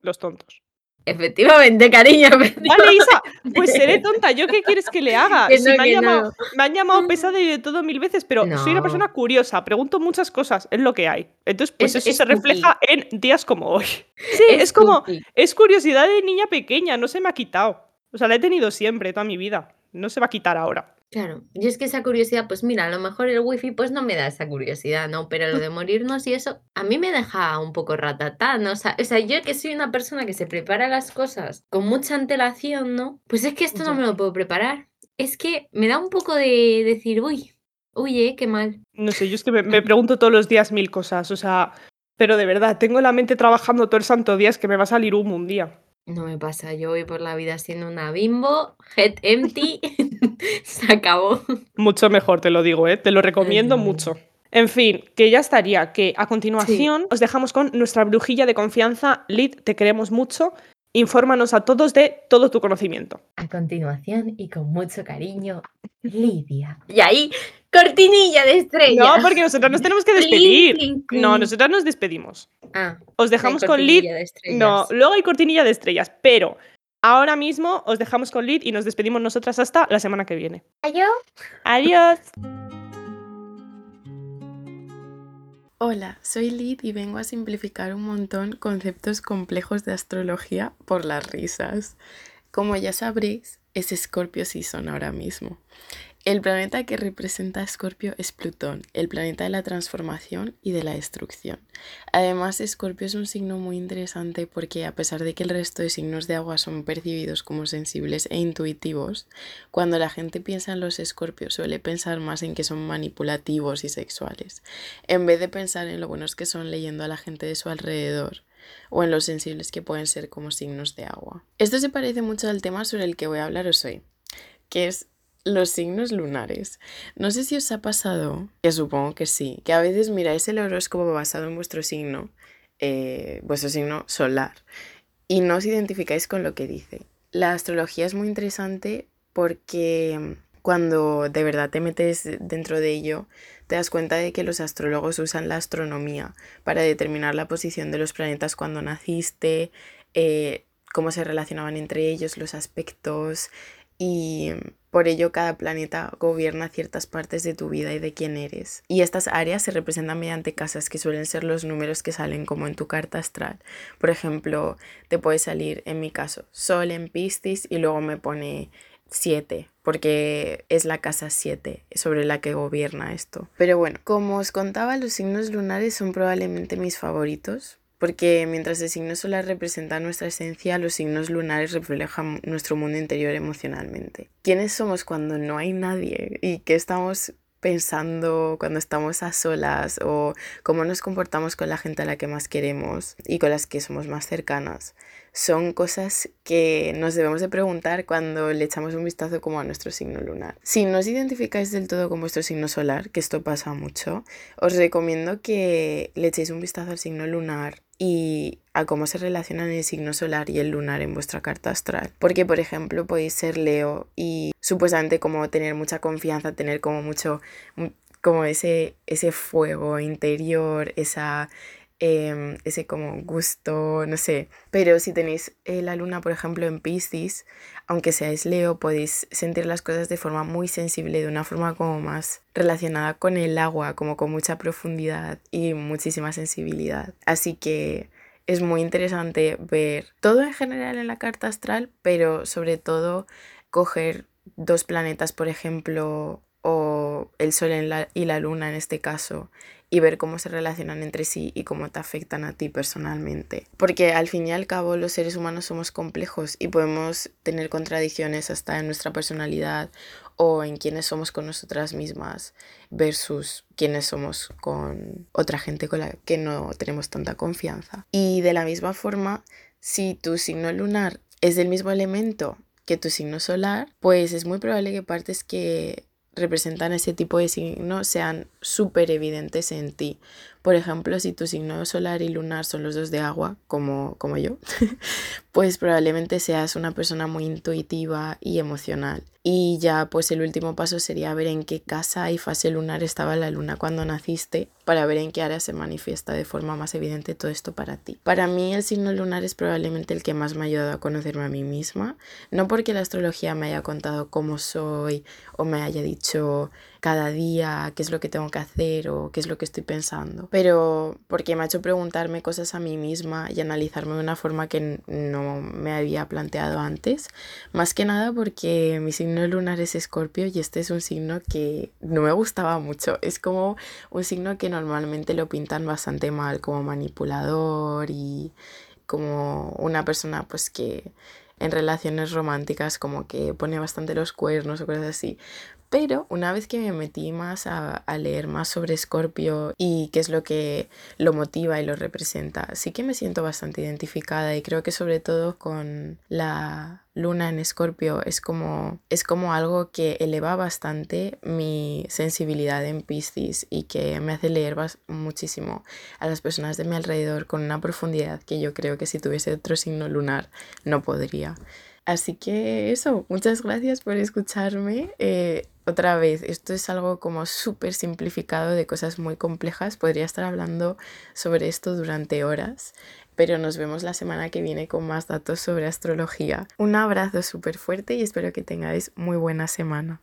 Speaker 2: Los tontos.
Speaker 1: Efectivamente, cariño. [laughs]
Speaker 2: Vale. Isa, [laughs] pues seré tonta. ¿Yo qué quieres que le [laughs] haga?
Speaker 1: Que
Speaker 2: Si
Speaker 1: no,
Speaker 2: me, han llamado,
Speaker 1: no.
Speaker 2: me han llamado pesada y de todo mil veces, pero soy una persona curiosa, pregunto muchas cosas, es lo que hay. Entonces, pues
Speaker 1: Es-
Speaker 2: eso
Speaker 1: es
Speaker 2: se
Speaker 1: cookie.
Speaker 2: refleja en días como hoy. [laughs] Sí, es, como,
Speaker 1: cookie.
Speaker 2: es curiosidad de niña pequeña, no se me ha quitado. O sea, la he tenido siempre, toda mi vida. No se va a quitar ahora.
Speaker 1: Claro, y es que esa curiosidad, pues mira, a lo mejor el wifi pues no me da esa curiosidad, ¿no? Pero lo [laughs] de morirnos y eso, a mí me deja un poco ratatá, ¿no? O sea, o sea, yo que soy una persona que se prepara las cosas con mucha antelación, ¿no? Pues es que esto no
Speaker 2: Ya.
Speaker 1: me lo puedo preparar. Es que me da un poco de decir, uy, uy, eh, qué mal.
Speaker 2: No sé, yo es que me, me pregunto todos los días mil cosas. O sea, pero de verdad, tengo la mente trabajando todo el santo día, es que me va a salir humo un día.
Speaker 1: No me pasa, yo voy por la vida siendo una bimbo, head empty, [laughs] se acabó.
Speaker 2: Mucho mejor, te lo digo, ¿eh? Te lo recomiendo
Speaker 1: Ay.
Speaker 2: mucho. En fin, que ya estaría, que a continuación os dejamos con nuestra brujilla de confianza, Lid, te queremos mucho. Infórmanos a todos de todo tu conocimiento.
Speaker 1: A continuación y con mucho cariño, Lidia. Y ahí, cortinilla de estrella.
Speaker 2: No, porque nosotras nos tenemos que despedir. No,
Speaker 1: clink.
Speaker 2: nosotras nos despedimos.
Speaker 1: Ah,
Speaker 2: Os dejamos con Lid.
Speaker 1: de
Speaker 2: No, luego hay cortinilla de estrellas, pero ahora mismo os dejamos con Lid y nos despedimos nosotras hasta la semana que viene.
Speaker 1: Adiós.
Speaker 2: Adiós.
Speaker 3: Hola, soy Lid y vengo a simplificar un montón conceptos complejos de astrología por las risas. Como ya sabréis, es Scorpio Season ahora mismo. El planeta que representa a Scorpio es Plutón, el planeta de la transformación y de la destrucción. Además, Scorpio es un signo muy interesante porque a pesar de que el resto de signos de agua son percibidos como sensibles e intuitivos, cuando la gente piensa en los Escorpios suele pensar más en que son manipulativos y sexuales, en vez de pensar en lo buenos que son leyendo a la gente de su alrededor o en lo sensibles que pueden ser como signos de agua. Esto se parece mucho al tema sobre el que voy a hablaros hoy, que es los signos lunares. No sé si os ha pasado, que supongo que sí, que a veces miráis el horóscopo basado en vuestro signo, eh, vuestro signo solar, y no os identificáis con lo que dice. La astrología es muy interesante porque cuando de verdad te metes dentro de ello, te das cuenta de que los astrólogos usan la astronomía para determinar la posición de los planetas cuando naciste, eh, cómo se relacionaban entre ellos, los aspectos y por ello cada planeta gobierna ciertas partes de tu vida y de quién eres. Y estas áreas se representan mediante casas que suelen ser los números que salen como en tu carta astral. Por ejemplo, te puede salir en mi caso Sol en Piscis y luego me pone 7, porque es la casa 7 sobre la que gobierna esto. Pero bueno, como os contaba, los signos lunares son probablemente mis favoritos, porque mientras el signo solar representa nuestra esencia, los signos lunares reflejan nuestro mundo interior emocionalmente. ¿Quiénes somos cuando no hay nadie? ¿Y qué estamos pensando cuando estamos a solas? ¿O cómo nos comportamos con la gente a la que más queremos y con las que somos más cercanas? Son cosas que nos debemos de preguntar cuando le echamos un vistazo como a nuestro signo lunar. Si no os identificáis del todo con vuestro signo solar, que esto pasa mucho, os recomiendo que le echéis un vistazo al signo lunar y a cómo se relacionan el signo solar y el lunar en vuestra carta astral. Porque, por ejemplo, podéis ser Leo y supuestamente como tener mucha confianza, tener como mucho, como ese, ese fuego interior, esa, eh, ese como gusto, no sé. Pero si tenéis eh, la luna, por ejemplo, en Piscis, aunque seáis Leo, podéis sentir las cosas de forma muy sensible, de una forma como más relacionada con el agua, como con mucha profundidad y muchísima sensibilidad. Así que es muy interesante ver todo en general en la carta astral, pero sobre todo coger dos planetas, por ejemplo, o el Sol y la Luna en este caso, y ver cómo se relacionan entre sí y cómo te afectan a ti personalmente. Porque al fin y al cabo los seres humanos somos complejos y podemos tener contradicciones hasta en nuestra personalidad o en quiénes somos con nosotras mismas versus quiénes somos con otra gente con la que no tenemos tanta confianza. Y de la misma forma, si tu signo lunar es del mismo elemento que tu signo solar, pues es muy probable que partes que representan ese tipo de signos sean súper evidentes en ti. Por ejemplo, si tu signo solar y lunar son los dos de agua, como, como yo, [laughs] pues probablemente seas una persona muy intuitiva y emocional. Y ya pues el último paso sería ver en qué casa y fase lunar estaba la luna cuando naciste para ver en qué área se manifiesta de forma más evidente todo esto para ti. Para mí el signo lunar es probablemente el que más me ha ayudado a conocerme a mí misma, no porque la astrología me haya contado cómo soy o me haya dicho cada día qué es lo que tengo que hacer o qué es lo que estoy pensando, pero porque me ha hecho preguntarme cosas a mí misma y analizarme de una forma que no me había planteado antes, más que nada porque mi signo lunar es escorpio y este es un signo que no me gustaba mucho, es como un signo que normalmente lo pintan bastante mal, como manipulador y como una persona pues que en relaciones románticas como que pone bastante los cuernos o cosas así. Pero una vez que me metí más a, leer más sobre Escorpio y qué es lo que lo motiva y lo representa, sí que me siento bastante identificada y creo que sobre todo con la luna en Escorpio es como, es como algo que eleva bastante mi sensibilidad en Piscis y que me hace leer muchísimo a las personas de mi alrededor con una profundidad que yo creo que si tuviese otro signo lunar no podría. Así que eso, muchas gracias por escucharme. Eh, otra vez, esto es algo como súper simplificado de cosas muy complejas. Podría estar hablando sobre esto durante horas, pero nos vemos la semana que viene con más datos sobre astrología. Un abrazo súper fuerte y espero que tengáis muy buena semana.